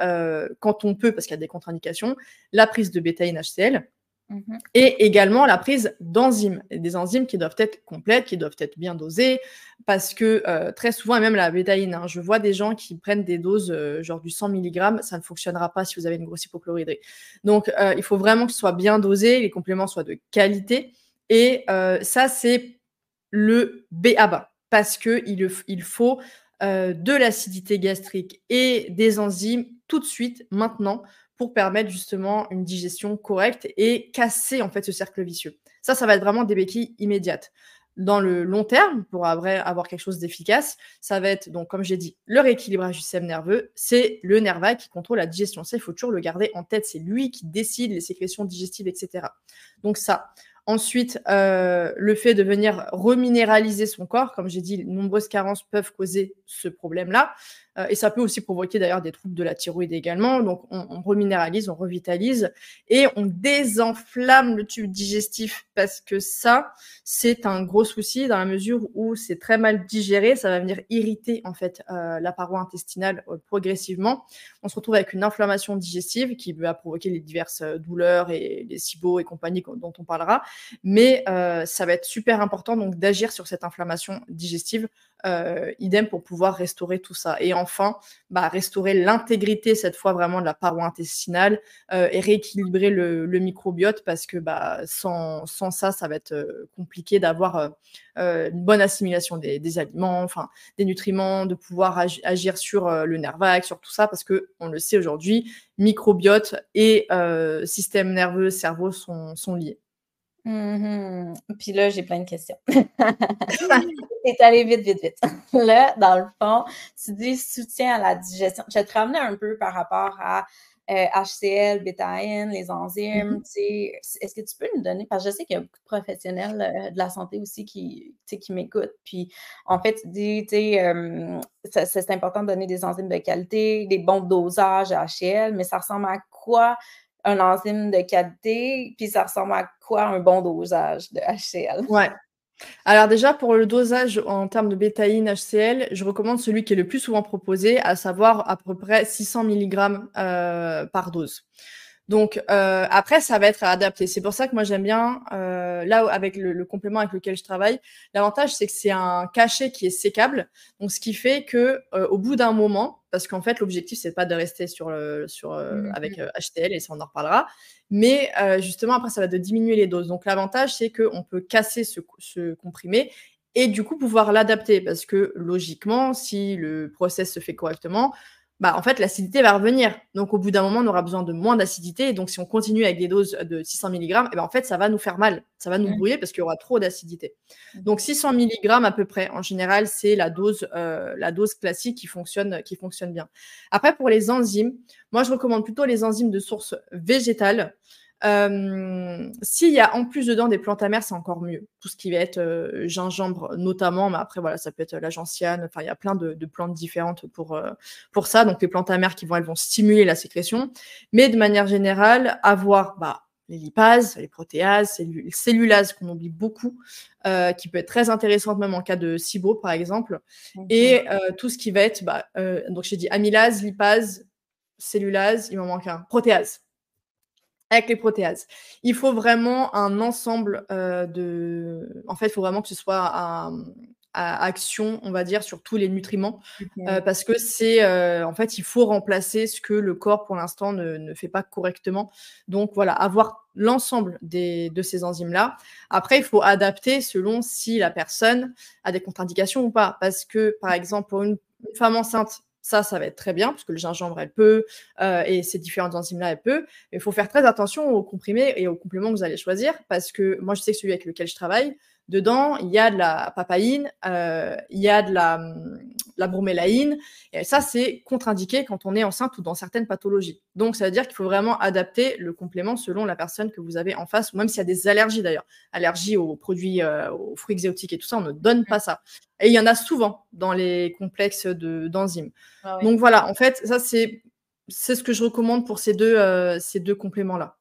quand on peut, parce qu'il y a des contre-indications, la prise de bêta-NHCl Mmh Et également la prise d'enzymes, des enzymes qui doivent être complètes, qui doivent être bien dosées, parce que euh, très souvent, et même la bétaïne, hein, je vois des gens qui prennent des doses euh, genre du 100 mg, ça ne fonctionnera pas si vous avez une grosse hypochloridrie. Donc, euh, il faut vraiment que ce soit bien dosé, les compléments soient de qualité, et ça, c'est le B à bas, parce qu'il il faut de l'acidité gastrique et des enzymes tout de suite, maintenant, pour permettre justement une digestion correcte et casser en fait ce cercle vicieux. Ça, ça va être vraiment des béquilles immédiates. Dans le long terme, pour avoir quelque chose d'efficace, ça va être, donc comme j'ai dit, le rééquilibrage du système nerveux, c'est le nerf vague qui contrôle la digestion. Ça, il faut toujours le garder en tête. C'est lui qui décide les sécrétions digestives, etc. Donc ça. Ensuite, euh, le fait de venir reminéraliser son corps, comme j'ai dit, nombreuses carences peuvent causer ce problème-là. Euh, et ça peut aussi provoquer d'ailleurs des troubles de la thyroïde également. Donc on, reminéralise, on revitalise et on désenflamme le tube digestif parce que ça, c'est un gros souci dans la mesure où c'est très mal digéré. Ça va venir irriter en fait euh, la paroi intestinale euh, progressivement. On se retrouve avec une inflammation digestive qui va provoquer les diverses douleurs et les SIBO et compagnie dont on parlera. Mais ça va être super important donc d'agir sur cette inflammation digestive euh, idem pour pouvoir restaurer tout ça. Et enfin, bah, restaurer l'intégrité, cette fois vraiment de la paroi intestinale euh, et rééquilibrer le, microbiote parce que bah, sans, sans ça, ça va être euh, compliqué d'avoir une bonne assimilation des, aliments, enfin des nutriments, de pouvoir agir sur le nerf vague, sur tout ça, parce que on le sait aujourd'hui, microbiote et système nerveux, cerveau sont, sont liés. Mmh Puis là, j'ai plein de questions. *laughs* C'est allé vite, vite, vite. *laughs* Là, dans le fond, tu dis soutien à la digestion. Je vais te ramener un peu par rapport à HCL, euh, bêta-N, les enzymes. Mmh est-ce que tu peux nous donner, parce que je sais qu'il y a beaucoup de professionnels euh, de la santé aussi qui, qui m'écoutent. Puis en fait, tu dis, c'est important de donner des enzymes de qualité, des bons dosages à HCL, mais ça ressemble à quoi un enzyme de qualité, puis ça ressemble à quoi un bon dosage de HCl? Ouais. Alors déjà, pour le dosage en termes de bétaïne HCl, je recommande celui qui est le plus souvent proposé, à savoir à peu près 600 mg euh, par dose. Donc euh, après, ça va être adapté. C'est pour ça que moi j'aime bien, euh, là avec le, complément avec lequel je travaille, l'avantage c'est que c'est un cachet qui est sécable. Donc ce qui fait que au bout d'un moment, parce qu'en fait, l'objectif, c'est pas de rester sur, sur, mmh avec HTL, et ça, on en reparlera. Mais justement, après, ça va de diminuer les doses. Donc, l'avantage, c'est qu'on peut casser ce, ce, comprimé et du coup pouvoir l'adapter. Parce que logiquement, si le process se fait correctement, bah, en fait, l'acidité va revenir. Donc, au bout d'un moment, on aura besoin de moins d'acidité. Et donc, si on continue avec des doses de 600 mg, et ben, en fait, ça va nous faire mal. Ça va nous brouiller parce qu'il y aura trop d'acidité. Donc, 600 mg à peu près, en général, c'est la dose, euh, la dose classique qui fonctionne, qui fonctionne bien. Après, pour les enzymes, moi, je recommande plutôt les enzymes de source végétale. Euh, s'il y a en plus dedans des plantes amères, c'est encore mieux. Tout ce qui va être euh, gingembre notamment, mais après voilà, ça peut être la gentiane. Enfin, il y a plein de, plantes différentes pour euh, pour ça. Donc les plantes amères qui vont, elles vont stimuler la sécrétion. Mais de manière générale, avoir bah, les lipases, les protéases, les cellulases qu'on oublie beaucoup, qui peut être très intéressante même en cas de SIBO par exemple, et tout ce qui va être, bah, donc j'ai dit amylase, lipase, cellulase, il m'en manque un, protéase avec les protéases. Il faut vraiment un ensemble euh, de. En fait, il faut vraiment que ce soit à, action, on va dire, sur tous les nutriments, euh, parce que c'est. Euh, en fait, il faut remplacer ce que le corps, pour l'instant, ne, fait pas correctement. Donc, voilà, avoir l'ensemble de ces enzymes-là. Après, il faut adapter selon si la personne a des contre-indications ou pas. Parce que, par exemple, pour une femme enceinte, ça, ça va être très bien, parce que le gingembre, elle peut, euh, et ces différentes enzymes-là, elle peut. Mais il faut faire très attention aux comprimés et aux compléments que vous allez choisir, parce que moi, je sais que celui avec lequel je travaille, dedans, il y a de la papaïne, euh, il y a de la, la bromélaïne, et ça, c'est contre-indiqué quand on est enceinte ou dans certaines pathologies. Donc, ça veut dire qu'il faut vraiment adapter le complément selon la personne que vous avez en face, ou même s'il y a des allergies d'ailleurs. Allergies aux produits, euh, aux fruits exotiques et tout ça, on ne donne pas ça. Et il y en a souvent dans les complexes d'enzymes. Ah Donc voilà, en fait, ça, c'est ce que je recommande pour ces deux, euh, ces deux compléments-là.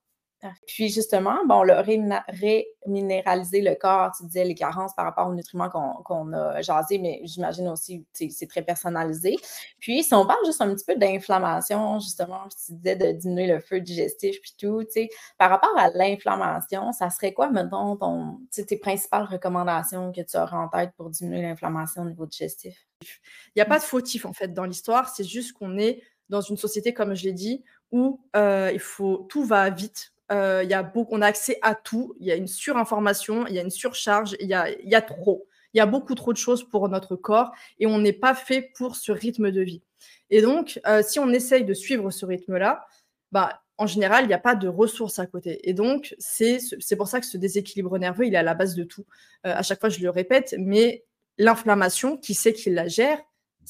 Puis justement, bon, le réminéraliser le corps, tu disais les carences par rapport aux nutriments qu'on a jasé, mais j'imagine aussi c'est très personnalisé. Puis si on parle juste un petit peu d'inflammation, justement, tu disais de diminuer le feu digestif puis tout, tu sais, par rapport à l'inflammation, ça serait quoi, mettons, ton, tes principales recommandations que tu aurais en tête pour diminuer l'inflammation au niveau digestif? Il n'y a pas de fautif en fait dans l'histoire, c'est juste qu'on est dans une société, comme je l'ai dit, où euh, il faut tout va vite euh, y a beaucoup, on a accès à tout. Il y a une surinformation, il y a une surcharge, il y a, y a trop. Il y a beaucoup trop de choses pour notre corps et on n'est pas fait pour ce rythme de vie. Et donc, euh, si on essaye de suivre ce rythme-là, bah, en général, il n'y a pas de ressources à côté. Et donc, c'est pour ça que ce déséquilibre nerveux, il est à la base de tout. Euh, à chaque fois, je le répète, mais l'inflammation, qui sait qu'il la gère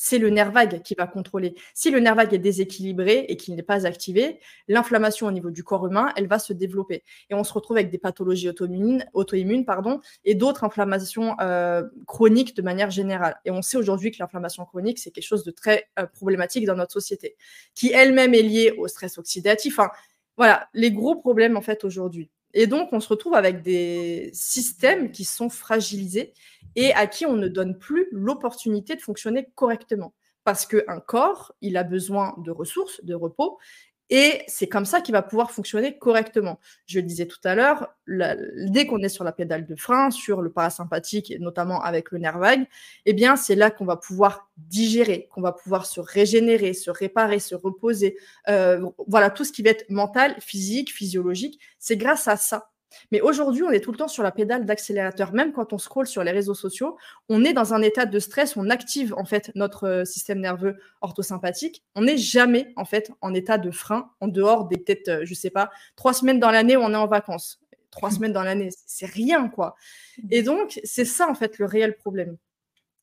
c'est le nerf vague qui va contrôler. Si le nerf vague est déséquilibré et qu'il n'est pas activé, l'inflammation au niveau du corps humain, elle va se développer. Et on se retrouve avec des pathologies auto-immunes, auto pardon, et d'autres inflammations euh, chroniques de manière générale. Et on sait aujourd'hui que l'inflammation chronique, c'est quelque chose de très euh, problématique dans notre société, qui elle-même est liée au stress oxydatif. Enfin, voilà, les gros problèmes en fait aujourd'hui. Et donc, on se retrouve avec des systèmes qui sont fragilisés et à qui on ne donne plus l'opportunité de fonctionner correctement. Parce qu'un corps, il a besoin de ressources, de repos, et c'est comme ça qu'il va pouvoir fonctionner correctement. Je le disais tout à l'heure, dès qu'on est sur la pédale de frein, sur le parasympathique, et notamment avec le nerf vague, eh bien, c'est là qu'on va pouvoir digérer, qu'on va pouvoir se régénérer, se réparer, se reposer. Euh, voilà, tout ce qui va être mental, physique, physiologique, c'est grâce à ça mais aujourd'hui, on est tout le temps sur la pédale d'accélérateur. Même quand on scrolle sur les réseaux sociaux, on est dans un état de stress, on active en fait notre euh, système nerveux orthosympathique. On n'est jamais en fait en état de frein, en dehors des peut-être, euh, je sais pas, trois semaines dans l'année où on est en vacances. Trois *laughs* semaines dans l'année, c'est rien quoi. Et donc, c'est ça en fait le réel problème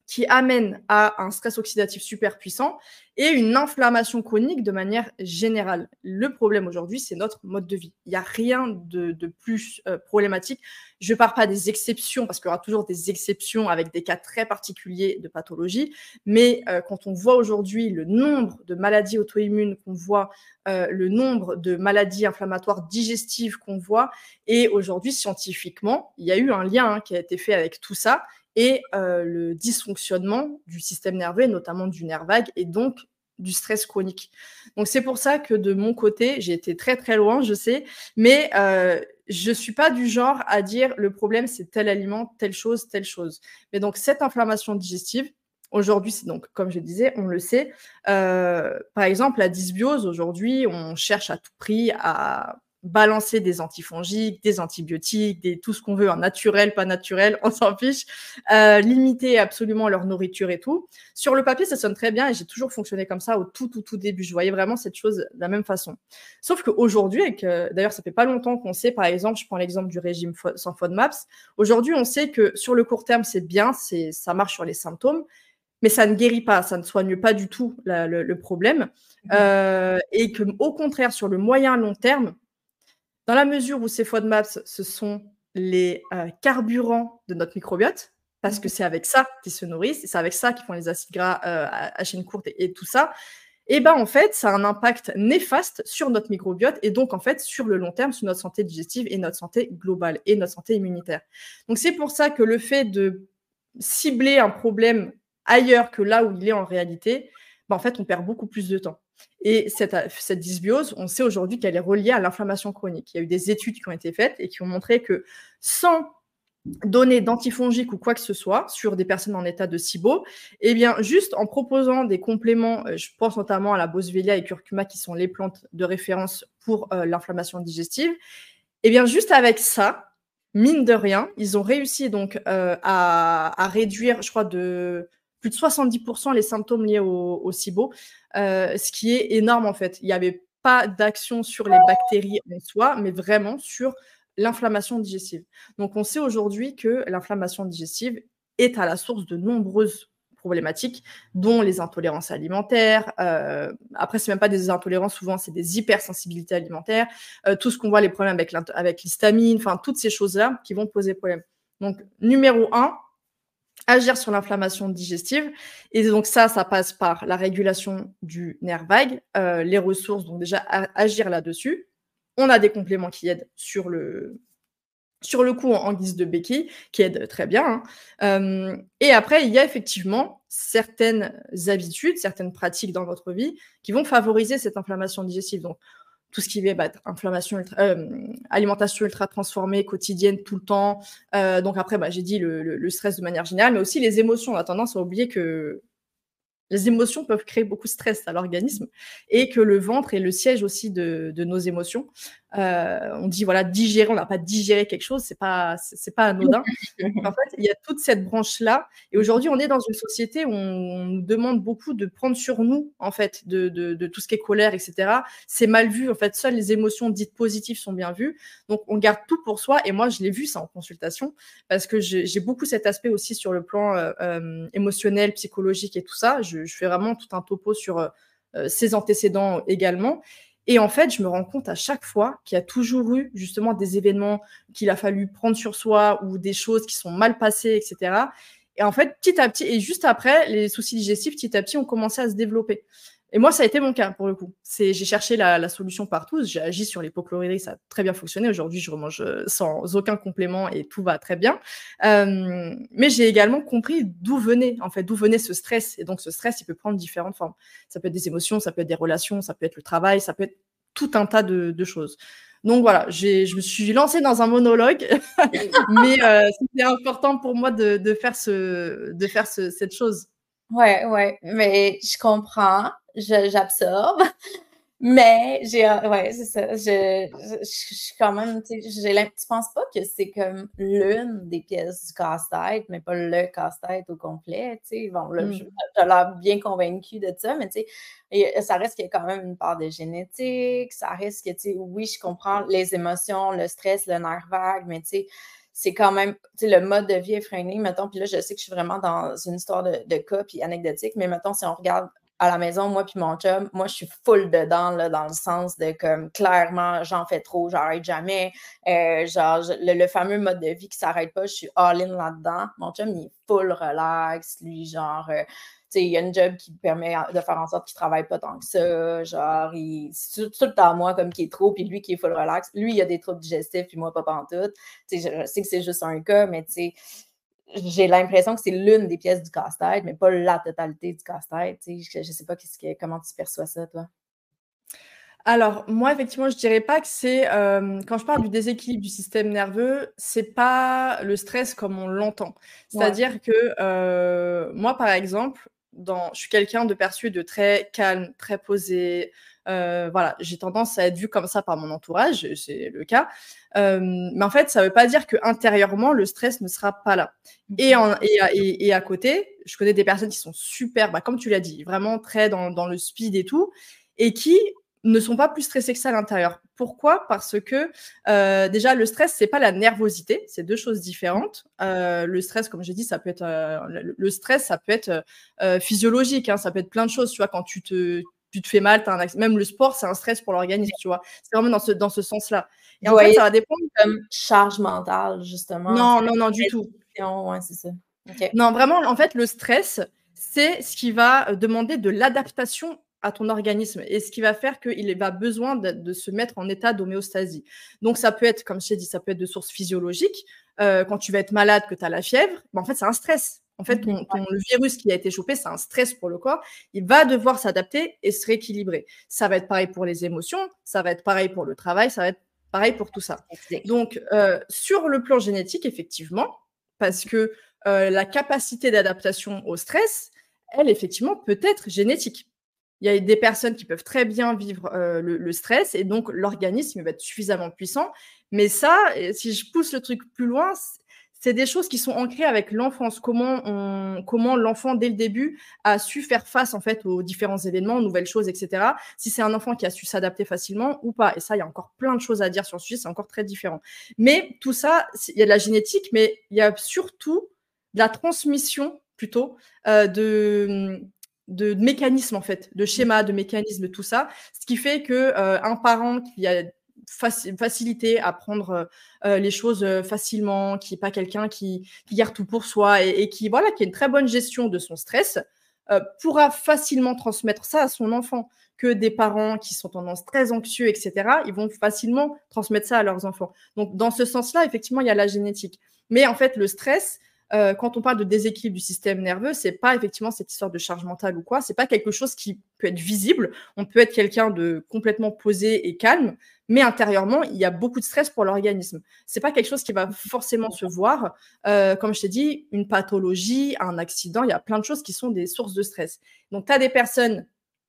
qui amène à un stress oxydatif super puissant et une inflammation chronique de manière générale. Le problème aujourd'hui, c'est notre mode de vie. Il n'y a rien de, plus euh, problématique. Je ne parle pas des exceptions, parce qu'il y aura toujours des exceptions avec des cas très particuliers de pathologie, mais euh, quand on voit aujourd'hui le nombre de maladies auto-immunes qu'on voit, euh, le nombre de maladies inflammatoires digestives qu'on voit, et aujourd'hui, scientifiquement, il y a eu un lien hein, qui a été fait avec tout ça, et euh, le dysfonctionnement du système nerveux, notamment du nerf vague, et donc du stress chronique. Donc c'est pour ça que de mon côté, j'ai été très très loin, je sais, mais euh, je suis pas du genre à dire le problème c'est tel aliment, telle chose, telle chose. Mais donc cette inflammation digestive, Aujourd'hui, c'est donc, comme je disais, on le sait. Euh, par exemple, la dysbiose, aujourd'hui, on cherche à tout prix à balancer des antifongiques, des antibiotiques, des, tout ce qu'on veut, en naturel, pas naturel, *laughs* on s'en fiche, euh, limiter absolument leur nourriture et tout. Sur le papier, ça sonne très bien et j'ai toujours fonctionné comme ça au tout, tout, tout début. Je voyais vraiment cette chose de la même façon. Sauf qu'aujourd'hui, et que d'ailleurs, ça fait pas longtemps qu'on sait, par exemple, je prends l'exemple du régime sans FODMAPS, aujourd'hui, on sait que sur le court terme, c'est bien, c'est, ça marche sur les symptômes, mais ça ne guérit pas, ça ne soigne pas du tout le, problème. Mmh. Euh, et que, au contraire, sur le moyen long terme, dans la mesure où ces FODMAPs, ce sont les euh, carburants de notre microbiote, parce que mmh. c'est avec ça qu'ils se nourrissent, et c'est avec ça qu'ils font les acides gras euh, à, chaîne courte et, tout ça, et eh ben en fait, ça a un impact néfaste sur notre microbiote et donc en fait sur le long terme sur notre santé digestive et notre santé globale et notre santé immunitaire. Donc c'est pour ça que le fait de cibler un problème ailleurs que là où il est en réalité, ben, en fait on perd beaucoup plus de temps. Et cette, cette dysbiose, on sait aujourd'hui qu'elle est reliée à l'inflammation chronique. Il y a eu des études qui ont été faites et qui ont montré que sans donner d'antifongiques ou quoi que ce soit sur des personnes en état de SIBO, eh bien, juste en proposant des compléments, euh, je pense notamment à la boswellia et curcuma, qui sont les plantes de référence pour euh, l'inflammation digestive, eh bien, juste avec ça, mine de rien, ils ont réussi donc euh, à, à, réduire, je crois, de plus de 70% les symptômes liés au, SIBO, euh, ce qui est énorme en fait. Il n'y avait pas d'action sur les bactéries en soi, mais vraiment sur l'inflammation digestive. Donc on sait aujourd'hui que l'inflammation digestive est à la source de nombreuses problématiques, dont les intolérances alimentaires. Euh, après, c'est même pas des intolérances, souvent c'est des hypersensibilités alimentaires. Euh, tout ce qu'on voit, les problèmes avec l'histamine, enfin toutes ces choses-là qui vont poser problème. Donc numéro un, agir sur l'inflammation digestive. Et donc ça, ça passe par la régulation du nerf vague, euh, les ressources, donc déjà agir là-dessus. On a des compléments qui aident sur le, sur coup en, guise de béquille, qui aident très bien. Hein. Euh, et après, il y a effectivement certaines habitudes, certaines pratiques dans votre vie qui vont favoriser cette inflammation digestive. Donc, tout ce qui est bah, inflammation, euh, alimentation ultra transformée, quotidienne, tout le temps. Euh, donc après, bah, j'ai dit le, stress de manière générale, mais aussi les émotions. On a tendance à oublier que les émotions peuvent créer beaucoup de stress à l'organisme et que le ventre est le siège aussi de, nos émotions. Euh, on dit voilà digérer, on n'a pas digéré quelque chose, c'est pas c'est pas anodin. *laughs* en fait, il y a toute cette branche là. Et aujourd'hui, on est dans une société où on, nous demande beaucoup de prendre sur nous en fait de, de, tout ce qui est colère, etc. C'est mal vu. En fait, seules les émotions dites positives sont bien vues. Donc, on garde tout pour soi. Et moi, je l'ai vu ça en consultation parce que j'ai beaucoup cet aspect aussi sur le plan euh, euh, émotionnel, psychologique et tout ça. Je, je, fais vraiment tout un topo sur ses antécédents également. Et en fait, je me rends compte à chaque fois qu'il y a toujours eu justement des événements qu'il a fallu prendre sur soi ou des choses qui sont mal passées, etc. Et en fait, petit à petit, et juste après, les soucis digestifs, petit à petit, ont commencé à se développer. Et moi, ça a été mon cas pour le coup. J'ai cherché la, solution partout. J'ai agi sur l'hypochlorhydrie, ça a très bien fonctionné. Aujourd'hui, je remange euh, sans aucun complément et tout va très bien. Euh, mais j'ai également compris d'où venait, en fait, d'où venait ce stress. Et donc, ce stress, il peut prendre différentes formes. Ça peut être des émotions, ça peut être des relations, ça peut être le travail, ça peut être tout un tas de, choses. Donc voilà, je me suis lancée dans un monologue, *laughs* mais euh, c'était important pour moi de faire cette chose. Ouais, ouais, mais je comprends j'absorbe. Mais j'ai, ouais, c'est ça. Je, je, suis quand même, tu sais, tu penses pas que c'est comme l'une des pièces du casse-tête, mais pas le casse-tête au complet, tu sais? Bon, là, mmh. j'ai l'air bien convaincue de ça, mais tu sais, ça reste qu'il y a quand même une part de génétique, ça reste que, tu sais, oui, je comprends les émotions, le stress, le nerf vague, mais tu sais, c'est quand même, tu sais, le mode de vie effréné, mettons, puis là, je sais que je suis vraiment dans une histoire de, de cas, puis anecdotique, mais mettons, si on regarde à la maison, moi puis mon chum, moi, je suis full dedans, là, dans le sens de comme clairement, j'en fais trop, j'arrête jamais. Euh, genre, le, fameux mode de vie qui s'arrête pas, je suis all-in là-dedans. Mon chum, il est full relax, lui, genre, euh, tu sais, il y a une job qui permet de faire en sorte qu'il travaille pas tant que ça. Genre, il, c'est tout, le temps moi comme qui est trop, puis lui qui est full relax. Lui, il a des troubles digestifs, puis moi, pas pantoute. Tu sais, je sais que c'est juste un cas, mais tu sais, j'ai l'impression que c'est l'une des pièces du casse-tête, mais pas la totalité du casse-tête. Je ne sais pas comment tu perçois ça, toi? Alors, moi, effectivement, je ne dirais pas que c'est. Euh, quand je parle du déséquilibre du système nerveux, c'est pas le stress comme on l'entend. C'est-à-dire que euh, moi, par exemple, dans, je suis quelqu'un de perçu de très calme, très posé, euh, voilà, j'ai tendance à être vue comme ça par mon entourage, c'est le cas. Euh, mais en fait, ça ne veut pas dire que intérieurement le stress ne sera pas là. Et, en, et, et, à côté, je connais des personnes qui sont super, bah, comme tu l'as dit, vraiment très dans, dans, le speed et tout, et qui ne sont pas plus stressés que ça à l'intérieur. Pourquoi? Parce que euh, déjà, le stress, c'est pas la nervosité, c'est deux choses différentes. Euh, le stress, comme j'ai dit, ça peut être euh, le stress, ça peut être euh, physiologique, hein, ça peut être plein de choses. Tu vois, quand tu te tu te fais mal, as un même le sport, c'est un stress pour l'organisme, tu vois. C'est vraiment dans ce, dans ce sens-là. Et en fait, ça va dépendre comme charge mentale, justement. Non, non, non, du tout. Ouais, c'est ça. Non, vraiment, en fait, le stress, c'est ce qui va euh, demander de l'adaptation à ton organisme et ce qui va faire qu'il va besoin de, se mettre en état d'homéostasie. Donc, ça peut être, comme je t'ai dit, ça peut être de source physiologique. Euh, quand tu vas être malade, que tu as la fièvre, ben, en fait, c'est un stress. En fait, le virus qui a été chopé, c'est un stress pour le corps. Il va devoir s'adapter et se rééquilibrer. Ça va être pareil pour les émotions, ça va être pareil pour le travail, ça va être pareil pour tout ça. Donc, euh, sur le plan génétique, effectivement, parce que euh, la capacité d'adaptation au stress, elle, effectivement, peut être génétique. Il y a des personnes qui peuvent très bien vivre euh, le, le, stress et donc l'organisme va être suffisamment puissant. Mais ça, si je pousse le truc plus loin, c'est des choses qui sont ancrées avec l'enfance. Comment, l'enfant, dès le début, a su faire face en fait aux différents événements, aux nouvelles choses, etc. Si c'est un enfant qui a su s'adapter facilement ou pas. Et ça, il y a encore plein de choses à dire sur ce sujet, c'est encore très différent. Mais tout ça, il y a de la génétique, mais il y a surtout de la transmission plutôt euh, de de mécanismes en fait, de schémas, de mécanismes, tout ça, ce qui fait que euh, un parent qui a facilité à prendre euh, euh, les choses euh, facilement, qui n'est pas quelqu'un qui, garde tout pour soi et, qui voilà qui a une très bonne gestion de son stress, pourra facilement transmettre ça à son enfant. Que des parents qui sont tendance très anxieux, etc., ils vont facilement transmettre ça à leurs enfants. Donc, dans ce sens-là, effectivement, il y a la génétique. Mais en fait, le stress, quand on parle de déséquilibre du système nerveux, c'est pas effectivement cette histoire de charge mentale ou quoi. C'est pas quelque chose qui peut être visible. On peut être quelqu'un de complètement posé et calme, mais intérieurement, il y a beaucoup de stress pour l'organisme. C'est pas quelque chose qui va forcément se voir. Euh, comme je t'ai dit, une pathologie, un accident, il y a plein de choses qui sont des sources de stress. Donc, tu as des personnes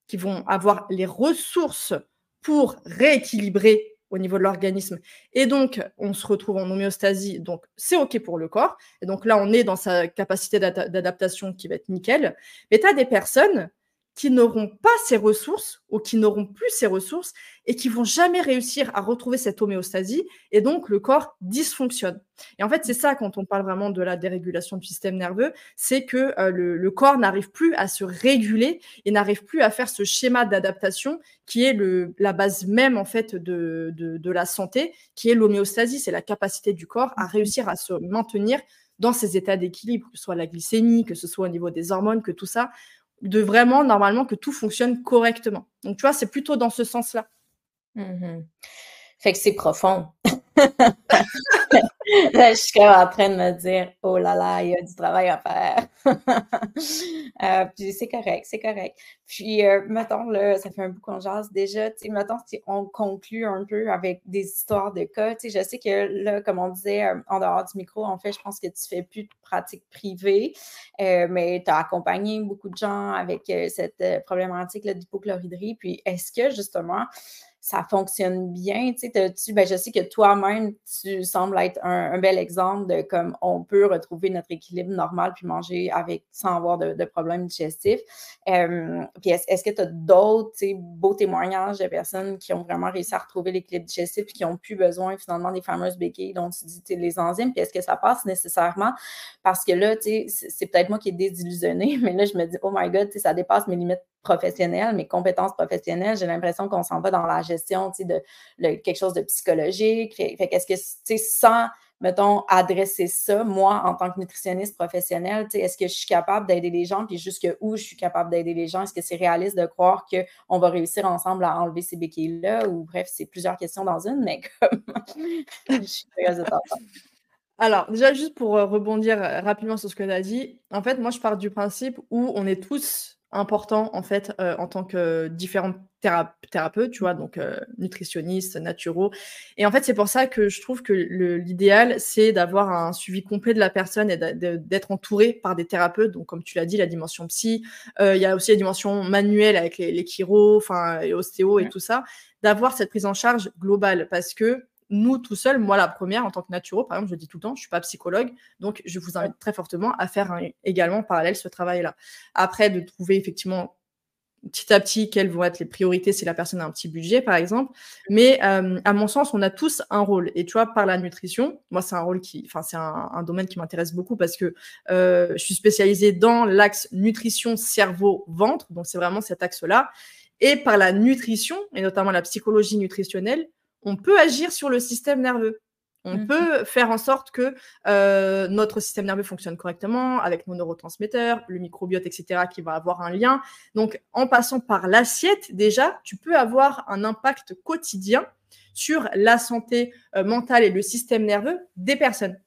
qui vont avoir les ressources pour rééquilibrer au niveau de l'organisme. Et donc, on se retrouve en homéostasie. Donc, c'est OK pour le corps. Et donc là, on est dans sa capacité d'adaptation qui va être nickel. Mais tu as des personnes qui n'auront pas ces ressources ou qui n'auront plus ces ressources et qui vont jamais réussir à retrouver cette homéostasie et donc le corps dysfonctionne. Et en fait, c'est ça quand on parle vraiment de la dérégulation du système nerveux, c'est que euh, le, corps n'arrive plus à se réguler et n'arrive plus à faire ce schéma d'adaptation qui est le, la base même en fait de, de, de la santé, qui est l'homéostasie, c'est la capacité du corps à réussir à se maintenir dans ces états d'équilibre, que ce soit la glycémie, que ce soit au niveau des hormones, que tout ça de vraiment, normalement, que tout fonctionne correctement. Donc, tu vois, c'est plutôt dans ce sens-là. Mmh fait que c'est profond. Je suis en train de me dire, oh là là, il y a du travail à faire. *laughs* Euh, puis c'est correct, c'est correct. Puis, euh, mettons, là, ça fait un bout qu'on jase déjà, tu sais, mettons, si on conclut un peu avec des histoires de cas, je sais que là, comme on disait, euh, en dehors du micro, en fait, je pense que tu fais plus de pratique privée, mais tu as accompagné beaucoup de gens avec cette problématique d'hypochloridrie. Puis, est-ce que, justement, ça fonctionne bien. Tu sais, tu, ben, je sais que toi-même, tu sembles être un, bel exemple de comme on peut retrouver notre équilibre normal puis manger avec sans avoir de, problèmes digestifs. puis est-ce, que tu as d'autres beaux témoignages de personnes qui ont vraiment réussi à retrouver l'équilibre digestif et qui n'ont plus besoin finalement des fameuses béquilles dont tu dis les enzymes? Puis est-ce que ça passe nécessairement? Parce que là, tu sais, c'est peut-être moi qui ai désillusionné, *laughs* mais là, je me dis, oh my God, ça dépasse mes limites professionnelles, mes compétences professionnelles. J'ai l'impression qu'on s'en va dans la gestion de quelque chose de psychologique. Fait, qu'est-ce que, tu sais, sans, mettons, adresser ça, moi, en tant que nutritionniste professionnelle, est-ce que je suis capable d'aider les gens, puis jusque où je suis capable d'aider les gens? Est-ce que c'est réaliste de croire qu'on va réussir ensemble à enlever ces béquilles-là? Ou bref, c'est plusieurs questions dans une, mais comme *laughs* je suis curieuse de Alors, déjà, juste pour euh, rebondir euh, rapidement sur ce que tu as dit, en fait, moi, je pars du principe où on est tous important en fait euh, en tant que différents thérapeutes, tu vois, donc euh, nutritionnistes, naturaux. Et en fait, c'est pour ça que je trouve que l'idéal, c'est d'avoir un suivi complet de la personne et d'être entouré par des thérapeutes. Donc, comme tu l'as dit, la dimension psy, euh, il y a aussi la dimension manuelle avec les, les chiro, enfin, et ostéo et tout ça, d'avoir cette prise en charge globale parce que nous tout seuls, moi la première en tant que naturo, par exemple, je dis tout le temps, je suis pas psychologue, donc je vous invite très fortement à faire également en parallèle ce travail-là. Après, de trouver effectivement petit à petit quelles vont être les priorités si la personne a un petit budget, par exemple. Mais euh, à mon sens, on a tous un rôle. Et tu vois, par la nutrition, moi, c'est un rôle qui, enfin, c'est un, domaine qui m'intéresse beaucoup parce que euh, je suis spécialisée dans l'axe nutrition cerveau-ventre, donc c'est vraiment cet axe-là. Et par la nutrition, et notamment la psychologie nutritionnelle, on peut agir sur le système nerveux. On mmh peut faire en sorte que euh, notre système nerveux fonctionne correctement avec nos neurotransmetteurs, le microbiote, etc., qui va avoir un lien. Donc, en passant par l'assiette, déjà, tu peux avoir un impact quotidien sur la santé euh, mentale et le système nerveux des personnes.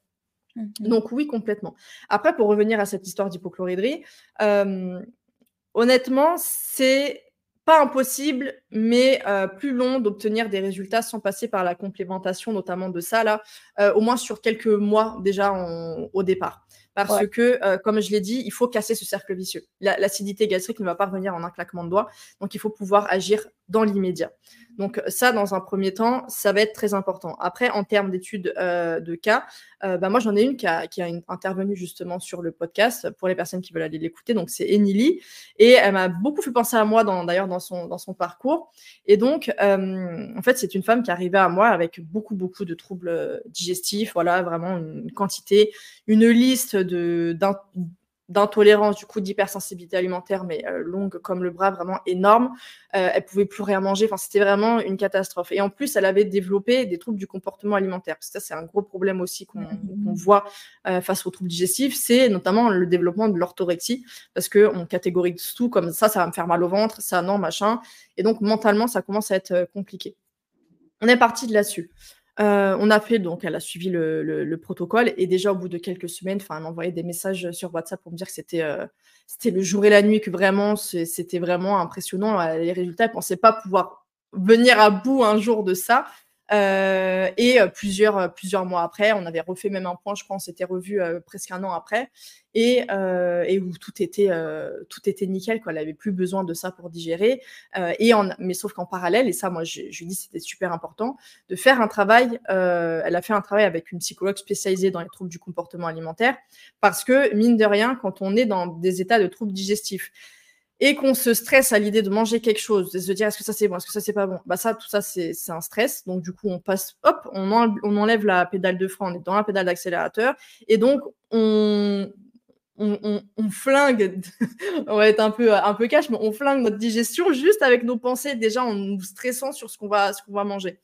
Mmh Donc, oui, complètement. Après, pour revenir à cette histoire d'hypochloridrie, euh, honnêtement, c'est pas impossible, mais euh, plus long d'obtenir des résultats sans passer par la complémentation, notamment de ça, là, euh, au moins sur quelques mois déjà au départ. Parce que, euh, comme je l'ai dit, il faut casser ce cercle vicieux. L'acidité gastrique ne va pas revenir en un claquement de doigts, donc il faut pouvoir agir dans l'immédiat. Donc ça, dans un premier temps, ça va être très important. Après, en termes d'études euh, de cas, euh, bah, moi j'en ai une qui a, intervenu justement sur le podcast pour les personnes qui veulent aller l'écouter. Donc c'est Enili et elle m'a beaucoup fait penser à moi d'ailleurs dans, son, dans son parcours. Et donc euh, en fait c'est une femme qui arrivait à moi avec beaucoup beaucoup de troubles digestifs, voilà vraiment une quantité, une liste de d'intolérance, du coup d'hypersensibilité alimentaire, mais euh, longue comme le bras, vraiment énorme. Euh, elle pouvait plus rien manger. Enfin, c'était vraiment une catastrophe. Et en plus, elle avait développé des troubles du comportement alimentaire. ça, c'est un gros problème aussi qu'on mmh. voit euh, face aux troubles digestifs. C'est notamment le développement de l'orthorexie, parce que on catégorise tout comme ça, ça va me faire mal au ventre, ça non, machin. Et donc mentalement, ça commence à être euh, compliqué. On est parti de là-dessus. On a fait, donc elle a suivi le, protocole et déjà au bout de quelques semaines, elle m'envoyait des messages sur WhatsApp pour me dire que c'était c'était le jour et la nuit, que vraiment c'était vraiment impressionnant. Les résultats, elle pensait pas pouvoir venir à bout un jour de ça. Et plusieurs, plusieurs mois après, on avait refait même un point, je crois, on s'était revu presque un an après et, euh, où tout était, euh, tout était nickel, quoi. Elle avait plus besoin de ça pour digérer. Euh, et en, mais sauf qu'en parallèle, et ça, moi, je, je lui dis c'était super important, de faire un travail. Euh, elle a fait un travail avec une psychologue spécialisée dans les troubles du comportement alimentaire, parce que mine de rien, quand on est dans des états de troubles digestifs et qu'on se stresse à l'idée de manger quelque chose, de se dire est-ce que ça c'est bon, est-ce que ça c'est pas bon, bah ça, tout ça c'est un stress. Donc du coup, on passe, hop, on enlève, la pédale de frein, on est dans la pédale d'accélérateur, et donc on flingue, *laughs* on va être un peu, cash, mais on flingue notre digestion juste avec nos pensées, déjà en nous stressant sur ce qu'on va manger.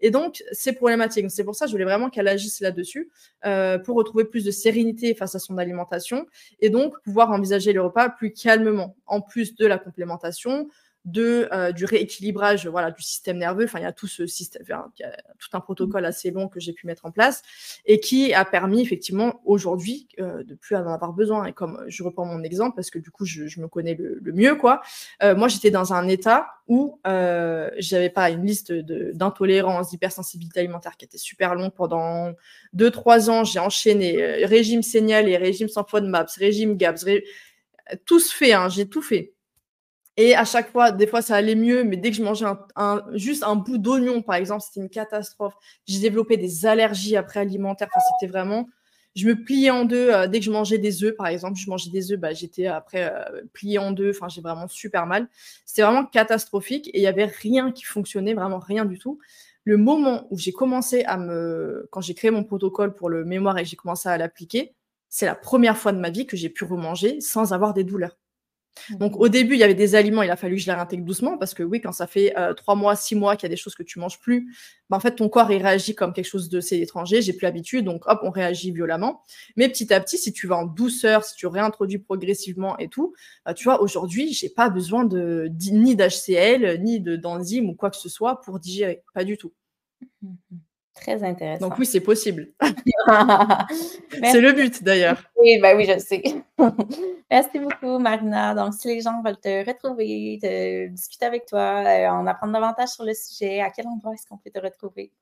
Et donc, c'est problématique. C'est pour ça que je voulais vraiment qu'elle agisse là-dessus euh, pour retrouver plus de sérénité face à son alimentation et donc pouvoir envisager le repas plus calmement, en plus de la complémentation, de, euh, du rééquilibrage voilà, du système nerveux. Enfin, il y a tout ce système, y a tout un protocole assez long que j'ai pu mettre en place et qui a permis effectivement aujourd'hui euh, de plus en avoir besoin. Et comme je reprends mon exemple parce que du coup, je, me connais le, mieux, quoi. Euh, moi, j'étais dans un état où j'avais pas une liste d'intolérance, d'hypersensibilité alimentaire qui était super longue pendant 2-3 ans. J'ai enchaîné régime et régime sans FODMAPS, régime GAPS, tout se fait, hein, j'ai tout fait. Et à chaque fois, des fois, ça allait mieux, mais dès que je mangeais un, juste un bout d'oignon, par exemple, c'était une catastrophe. J'ai développé des allergies après alimentaires. Enfin, c'était vraiment. Je me pliais en deux euh, dès que je mangeais des œufs, par exemple. Je mangeais des œufs, bah, j'étais après euh, pliée en deux. Enfin, j'ai vraiment super mal. C'était vraiment catastrophique et il n'y avait rien qui fonctionnait, vraiment rien du tout. Le moment où j'ai commencé à me. Quand j'ai créé mon protocole pour le mémoire et que j'ai commencé à l'appliquer, c'est la première fois de ma vie que j'ai pu remanger sans avoir des douleurs. Donc au début, il y avait des aliments, il a fallu que je les réintègre doucement parce que oui, quand ça fait euh, trois mois, six mois qu'il y a des choses que tu manges plus, bah, en fait ton corps il réagit comme quelque chose de c'est étranger, j'ai plus l'habitude, donc hop, on réagit violemment. Mais petit à petit, si tu vas en douceur, si tu réintroduis progressivement et tout, bah, tu vois, aujourd'hui, j'ai pas besoin de ni d'HCL, ni d'enzymes ou quoi que ce soit pour digérer, pas du tout. Très intéressant. Donc oui, c'est possible. *laughs* c'est le but d'ailleurs. Oui, ben oui, je sais. *laughs* Merci beaucoup, Marina. Donc, si les gens veulent te retrouver, te discuter avec toi, euh, en apprendre davantage sur le sujet, à quel endroit est-ce qu'on peut te retrouver?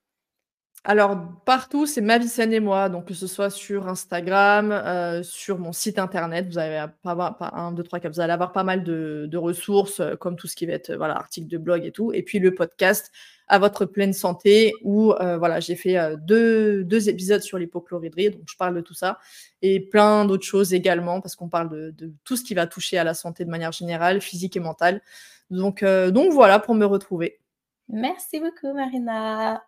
Alors, partout, c'est ma vie et moi. Donc, que ce soit sur Instagram, euh, sur mon site internet, vous allez pas, pas un, deux, trois, vous allez avoir pas mal de, ressources, euh, comme tout ce qui va être voilà, articles de blog et tout. Et puis le podcast à votre pleine santé, où euh, voilà, j'ai fait deux, deux, épisodes sur l'hypochloridrie, donc je parle de tout ça, et plein d'autres choses également, parce qu'on parle de, de, tout ce qui va toucher à la santé de manière générale, physique et mentale. Donc, donc voilà pour me retrouver. Merci beaucoup, Marina.